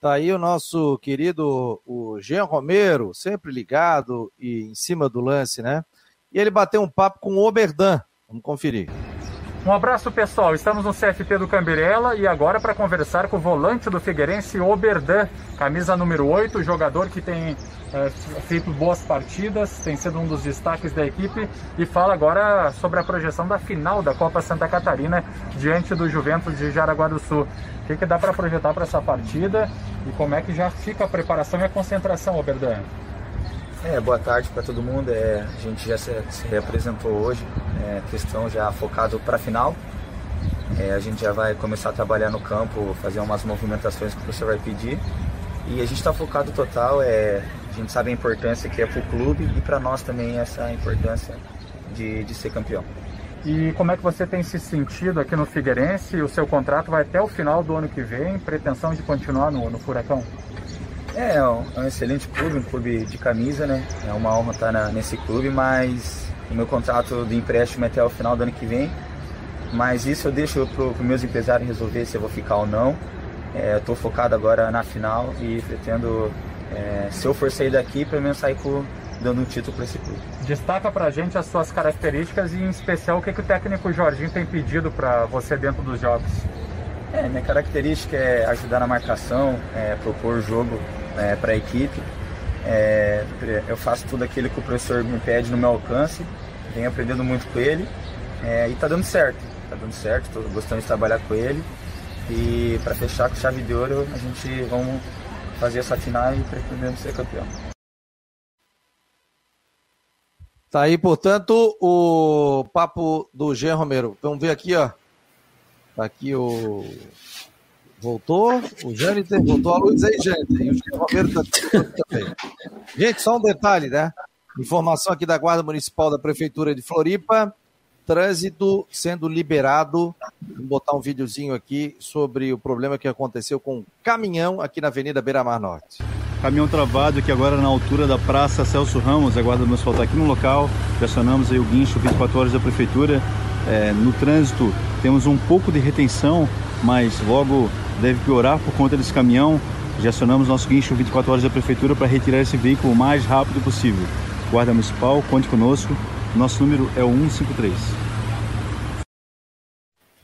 Tá aí o nosso querido o Jean Romero, sempre ligado e em cima do lance, né? E ele bateu um papo com o Oberdan. Vamos conferir. Um abraço pessoal, estamos no CFP do Cambirela e agora para conversar com o volante do Figueirense, Oberdan, camisa número 8, jogador que tem é, feito boas partidas, tem sido um dos destaques da equipe e fala agora sobre a projeção da final da Copa Santa Catarina diante do Juventus de Jaraguá do Sul. O que, que dá para projetar para essa partida e como é que já fica a preparação e a concentração, Oberdan? É, boa tarde para todo mundo. É, a gente já se, se reapresentou hoje, é, questão já focado para a final. É, a gente já vai começar a trabalhar no campo, fazer umas movimentações que professor vai pedir. E a gente está focado total, é, a gente sabe a importância que é para o clube e para nós também essa importância de, de ser campeão. E como é que você tem se sentido aqui no Figueirense? O seu contrato vai até o final do ano que vem, pretensão de continuar no, no Furacão? É, é um, é um, excelente clube, um clube de camisa, né? É uma honra estar na, nesse clube, mas o meu contrato de empréstimo é até o final do ano que vem. Mas isso eu deixo para os meus empresários resolver se eu vou ficar ou não. Estou é, focado agora na final e pretendo, é, se eu for sair daqui, pelo menos sair com, dando um título para esse clube. Destaca para a gente as suas características e, em especial, o que, que o técnico Jorginho tem pedido para você dentro dos jogos. É, minha característica é ajudar na marcação, é, propor jogo é, para a equipe. É, eu faço tudo aquilo que o professor me pede no meu alcance, venho aprendendo muito com ele é, e está dando certo. Está dando certo, estou gostando de trabalhar com ele. E para fechar com chave de ouro, a gente vamos fazer essa final e pretendemos ser campeão. Tá aí, portanto, o papo do Jean Romero. Vamos ver aqui, ó. Tá aqui o. Voltou, o Jâniter, voltou a luz aí, Jâniter. E o Jean Romero tá também. Gente, só um detalhe, né? Informação aqui da Guarda Municipal da Prefeitura de Floripa trânsito sendo liberado. Vou botar um videozinho aqui sobre o problema que aconteceu com um caminhão aqui na Avenida Beira Mar Norte. caminhão travado aqui agora na altura da Praça Celso Ramos, aguardamos faltar aqui no local, pressionamos aí o guincho 24 horas da Prefeitura. É, no trânsito temos um pouco de retenção, mas logo deve piorar por conta desse caminhão. Já acionamos nosso guincho 24 horas da Prefeitura para retirar esse veículo o mais rápido possível. Guarda Municipal, conte conosco. Nosso número é o 153.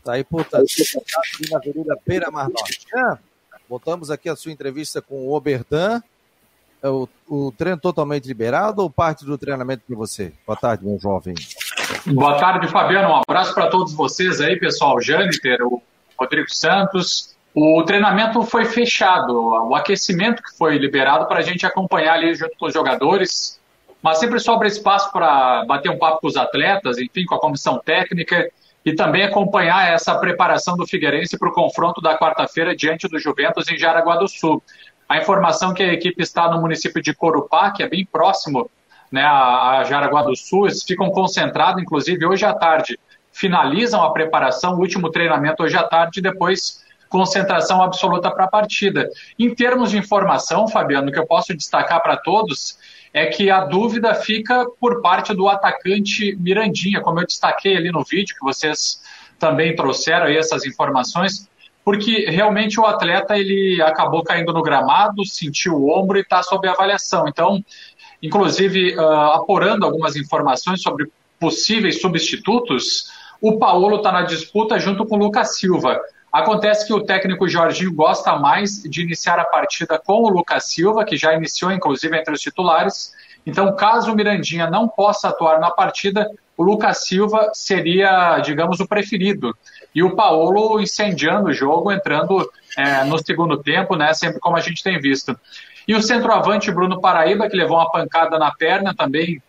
Tá aí, portanto, aqui na Avenida Beira Mar Norte. Ah, voltamos aqui a sua entrevista com o Oberdan. É o, o treino totalmente liberado ou parte do treinamento para você? Boa tarde, meu jovem. Boa tarde, Fabiano. Um abraço para todos vocês aí, pessoal. Jâniter, o Rodrigo Santos. O treinamento foi fechado, o aquecimento que foi liberado para a gente acompanhar ali junto com os jogadores, mas sempre sobra espaço para bater um papo com os atletas, enfim, com a comissão técnica e também acompanhar essa preparação do Figueirense para o confronto da quarta-feira diante do Juventus em Jaraguá do Sul. A informação que a equipe está no município de Corupá, que é bem próximo né, a, Jaraguá do Sul, eles ficam concentrados, inclusive hoje à tarde, finalizam a preparação, o último treinamento hoje à tarde, e depois concentração absoluta para a partida. Em termos de informação, Fabiano, que eu posso destacar para todos é que a dúvida fica por parte do atacante Mirandinha, como eu destaquei ali no vídeo, que vocês também trouxeram aí essas informações, porque realmente o atleta ele acabou caindo no gramado, sentiu o ombro e está sob avaliação. Então, inclusive, uh, apurando algumas informações sobre possíveis substitutos, o Paulo está na disputa junto com o Lucas Silva. Acontece que o técnico Jorginho gosta mais de iniciar a partida com o Lucas Silva, que já iniciou, inclusive, entre os titulares. Então, caso o Mirandinha não possa atuar na partida, o Lucas Silva seria, digamos, o preferido. E o Paulo incendiando o jogo, entrando é, no segundo tempo, né, sempre como a gente tem visto. E o centroavante Bruno Paraíba, que levou uma pancada na perna, também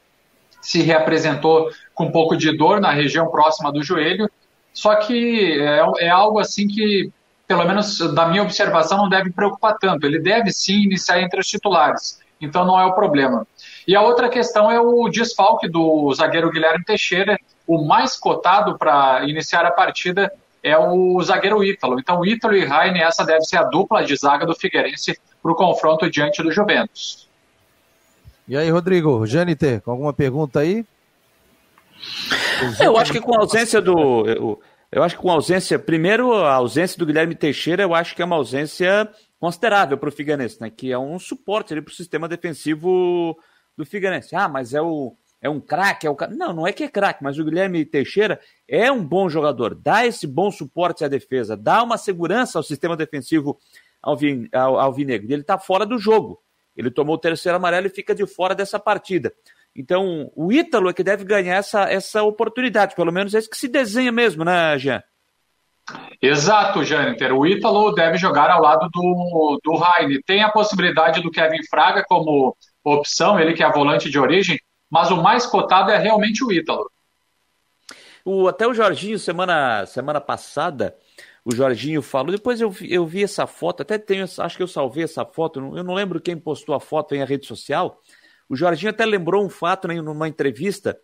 se reapresentou com um pouco de dor na região próxima do joelho. Só que é, é algo assim que, pelo menos da minha observação, não deve preocupar tanto. Ele deve sim iniciar entre os titulares, então não é o problema. E a outra questão é o desfalque do zagueiro Guilherme Teixeira. O mais cotado para iniciar a partida é o zagueiro Ítalo. Então, Ítalo e Raine, essa deve ser a dupla de zaga do Figueirense para o confronto diante do Juventus. E aí, Rodrigo, Janiter, com alguma pergunta aí? Eu acho que com a ausência do. Eu, eu acho que com ausência. Primeiro, a ausência do Guilherme Teixeira, eu acho que é uma ausência considerável para o Figueirense, né? Que é um suporte para o sistema defensivo do Figueirense. Ah, mas é o. É um craque, é o Não, não é que é craque, mas o Guilherme Teixeira é um bom jogador, dá esse bom suporte à defesa, dá uma segurança ao sistema defensivo alvinegro. Ele está fora do jogo. Ele tomou o terceiro amarelo e fica de fora dessa partida. Então, o Ítalo é que deve ganhar essa, essa oportunidade, pelo menos é isso que se desenha mesmo, né, Jean? Exato, Jâniter. O Ítalo deve jogar ao lado do, do Raine. Tem a possibilidade do Kevin Fraga como opção, ele que é volante de origem, mas o mais cotado é realmente o Ítalo. O, até o Jorginho, semana, semana passada, o Jorginho falou. Depois eu, eu vi essa foto, até tenho, acho que eu salvei essa foto, eu não lembro quem postou a foto em rede social, o Jorginho até lembrou um fato né, numa entrevista.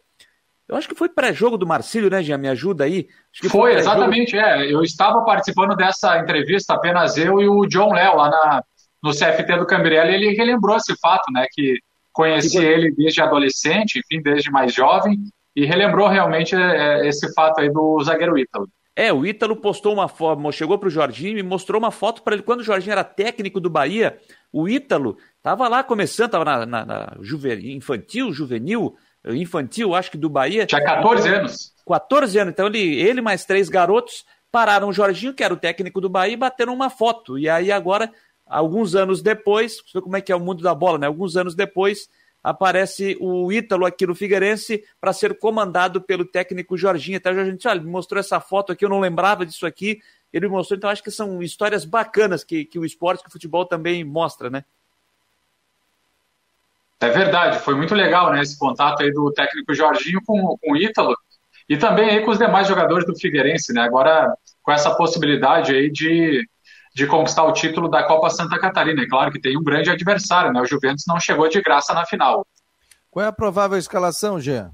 Eu acho que foi pré-jogo do Marcílio, né, Jean? Me ajuda aí. foi, foi exatamente, é. Eu estava participando dessa entrevista, apenas eu e o John Léo, lá na, no CFT do Cambirelli, e ele relembrou esse fato, né? Que conheci que... ele desde adolescente, enfim, desde mais jovem, e relembrou realmente é, esse fato aí do zagueiro Ítalo. É, o Ítalo postou uma foto, chegou para o Jorginho e mostrou uma foto para ele quando o Jorginho era técnico do Bahia. O Ítalo estava lá começando, estava na, na, na juvenil, infantil, juvenil, infantil, acho que do Bahia. Tinha 14 anos. 14 anos. Então ele, ele mais três garotos pararam o Jorginho, que era o técnico do Bahia, e bateram uma foto. E aí agora, alguns anos depois, você vê como é que é o mundo da bola, né? Alguns anos depois, aparece o Ítalo aqui no Figueirense para ser comandado pelo técnico Jorginho. Até o Jorginho disse, olha, ele mostrou essa foto aqui, eu não lembrava disso aqui, ele mostrou, então acho que são histórias bacanas que, que o esporte, que o futebol também mostra, né? É verdade, foi muito legal, né, esse contato aí do técnico Jorginho com, com o Ítalo e também aí com os demais jogadores do Figueirense, né, agora com essa possibilidade aí de de conquistar o título da Copa Santa Catarina. É claro que tem um grande adversário, né? O Juventus não chegou de graça na final. Qual é a provável escalação, Jean?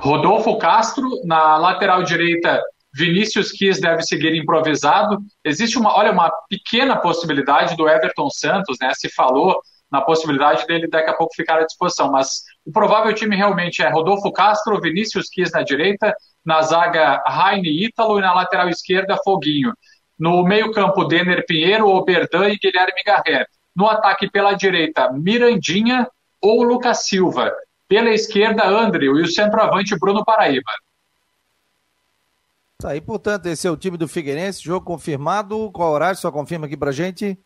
Rodolfo Castro, na lateral direita, Vinícius Quis deve seguir improvisado. Existe uma, olha, uma pequena possibilidade do Everton Santos, né? Se falou na possibilidade dele daqui a pouco ficar à disposição. Mas o provável time realmente é Rodolfo Castro, Vinícius Quis na direita, na zaga Raine Ítalo e na lateral esquerda Foguinho. No meio-campo, Denner Pinheiro, Oberdan e Guilherme Garrer. No ataque pela direita, Mirandinha ou Lucas Silva. Pela esquerda, Andrew e o centroavante Bruno Paraíba. Tá aí, portanto, esse é o time do Figueirense, jogo confirmado. Qual horário? Só confirma aqui pra gente.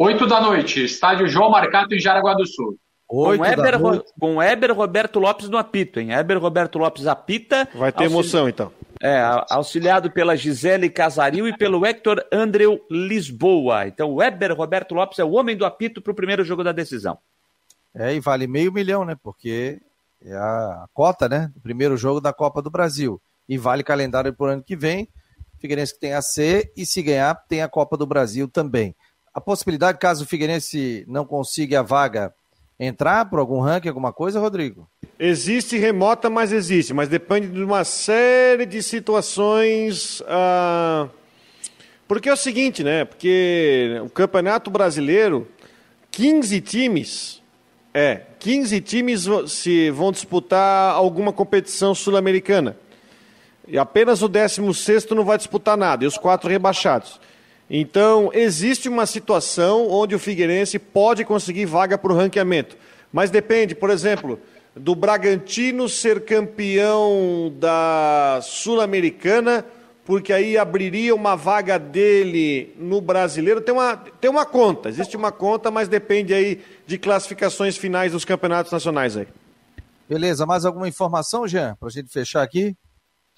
8 da noite, estádio João Marcato em Jaraguá do Sul. Com Eber, com Eber Roberto Lopes no apito, hein? Eber Roberto Lopes apita. Vai ter emoção, então. É, auxiliado pela Gisele Casaril e pelo Hector Andreu Lisboa. Então, o Eber Roberto Lopes é o homem do apito para o primeiro jogo da decisão. É, e vale meio milhão, né? Porque é a cota, né? Do primeiro jogo da Copa do Brasil. E vale calendário para o ano que vem. Figueirense que tem a C e se ganhar, tem a Copa do Brasil também. A possibilidade, caso o Figueirense não consiga a vaga, entrar por algum ranking, alguma coisa, Rodrigo? Existe remota, mas existe, mas depende de uma série de situações. Ah... Porque é o seguinte, né? Porque o Campeonato Brasileiro, 15 times, é, 15 times se vão disputar alguma competição sul-americana. E apenas o 16 não vai disputar nada, e os quatro rebaixados. Então, existe uma situação onde o Figueirense pode conseguir vaga para o ranqueamento. Mas depende, por exemplo, do Bragantino ser campeão da Sul-Americana, porque aí abriria uma vaga dele no brasileiro. Tem uma, tem uma conta, existe uma conta, mas depende aí de classificações finais dos campeonatos nacionais aí. Beleza, mais alguma informação, Jean, para a gente fechar aqui?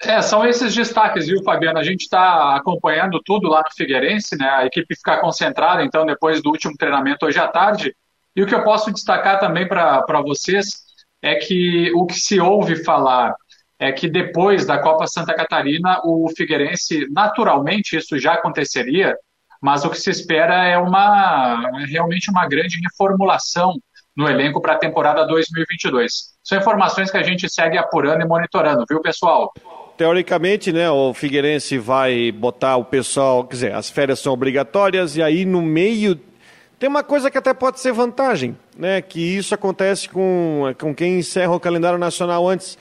É, são esses destaques, viu, Fabiano? A gente está acompanhando tudo lá no Figueirense, né? A equipe fica concentrada, então, depois do último treinamento hoje à tarde. E o que eu posso destacar também para vocês é que o que se ouve falar é que depois da Copa Santa Catarina, o Figueirense, naturalmente, isso já aconteceria, mas o que se espera é uma realmente uma grande reformulação no elenco para a temporada 2022. São informações que a gente segue apurando e monitorando, viu, pessoal? Teoricamente, né, o Figueirense vai botar o pessoal, quer dizer, as férias são obrigatórias e aí no meio tem uma coisa que até pode ser vantagem, né, que isso acontece com, com quem encerra o calendário nacional antes.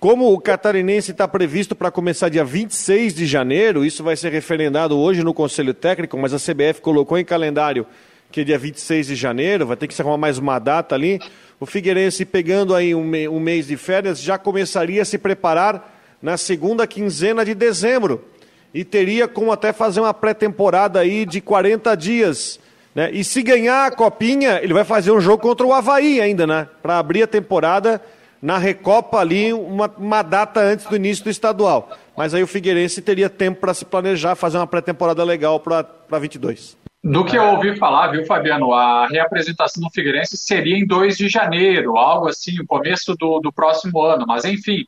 Como o catarinense está previsto para começar dia 26 de janeiro, isso vai ser referendado hoje no Conselho Técnico, mas a CBF colocou em calendário que é dia 26 de janeiro, vai ter que se arrumar mais uma data ali. O Figueirense, pegando aí um, um mês de férias, já começaria a se preparar na segunda quinzena de dezembro. E teria como até fazer uma pré-temporada aí de 40 dias. Né? E se ganhar a copinha, ele vai fazer um jogo contra o Havaí ainda, né? Para abrir a temporada na Recopa ali, uma, uma data antes do início do estadual. Mas aí o Figueirense teria tempo para se planejar, fazer uma pré-temporada legal para 22. Do que eu ouvi falar, viu, Fabiano, a reapresentação do Figueirense seria em 2 de janeiro, algo assim, o começo do, do próximo ano. Mas, enfim,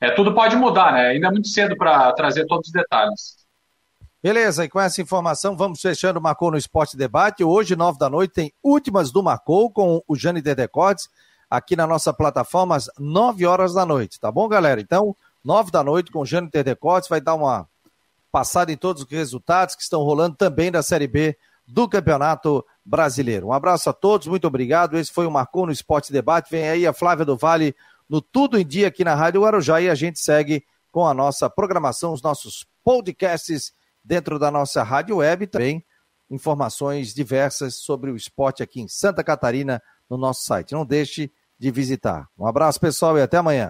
é, tudo pode mudar, né? Ainda é muito cedo para trazer todos os detalhes. Beleza, e com essa informação vamos fechando o Marcou no Esporte Debate. Hoje, nove da noite, tem Últimas do Marcou com o Jane Dedecortes aqui na nossa plataforma às nove horas da noite, tá bom, galera? Então, nove da noite com o Jane Dedecortes vai dar uma passada em todos os resultados que estão rolando também da Série B do Campeonato Brasileiro. Um abraço a todos, muito obrigado. Esse foi o Marcou no Esporte Debate. Vem aí a Flávia do Vale no Tudo em Dia aqui na Rádio Guarujá e a gente segue com a nossa programação, os nossos podcasts dentro da nossa rádio web também informações diversas sobre o esporte aqui em Santa Catarina no nosso site. Não deixe de visitar. Um abraço, pessoal, e até amanhã.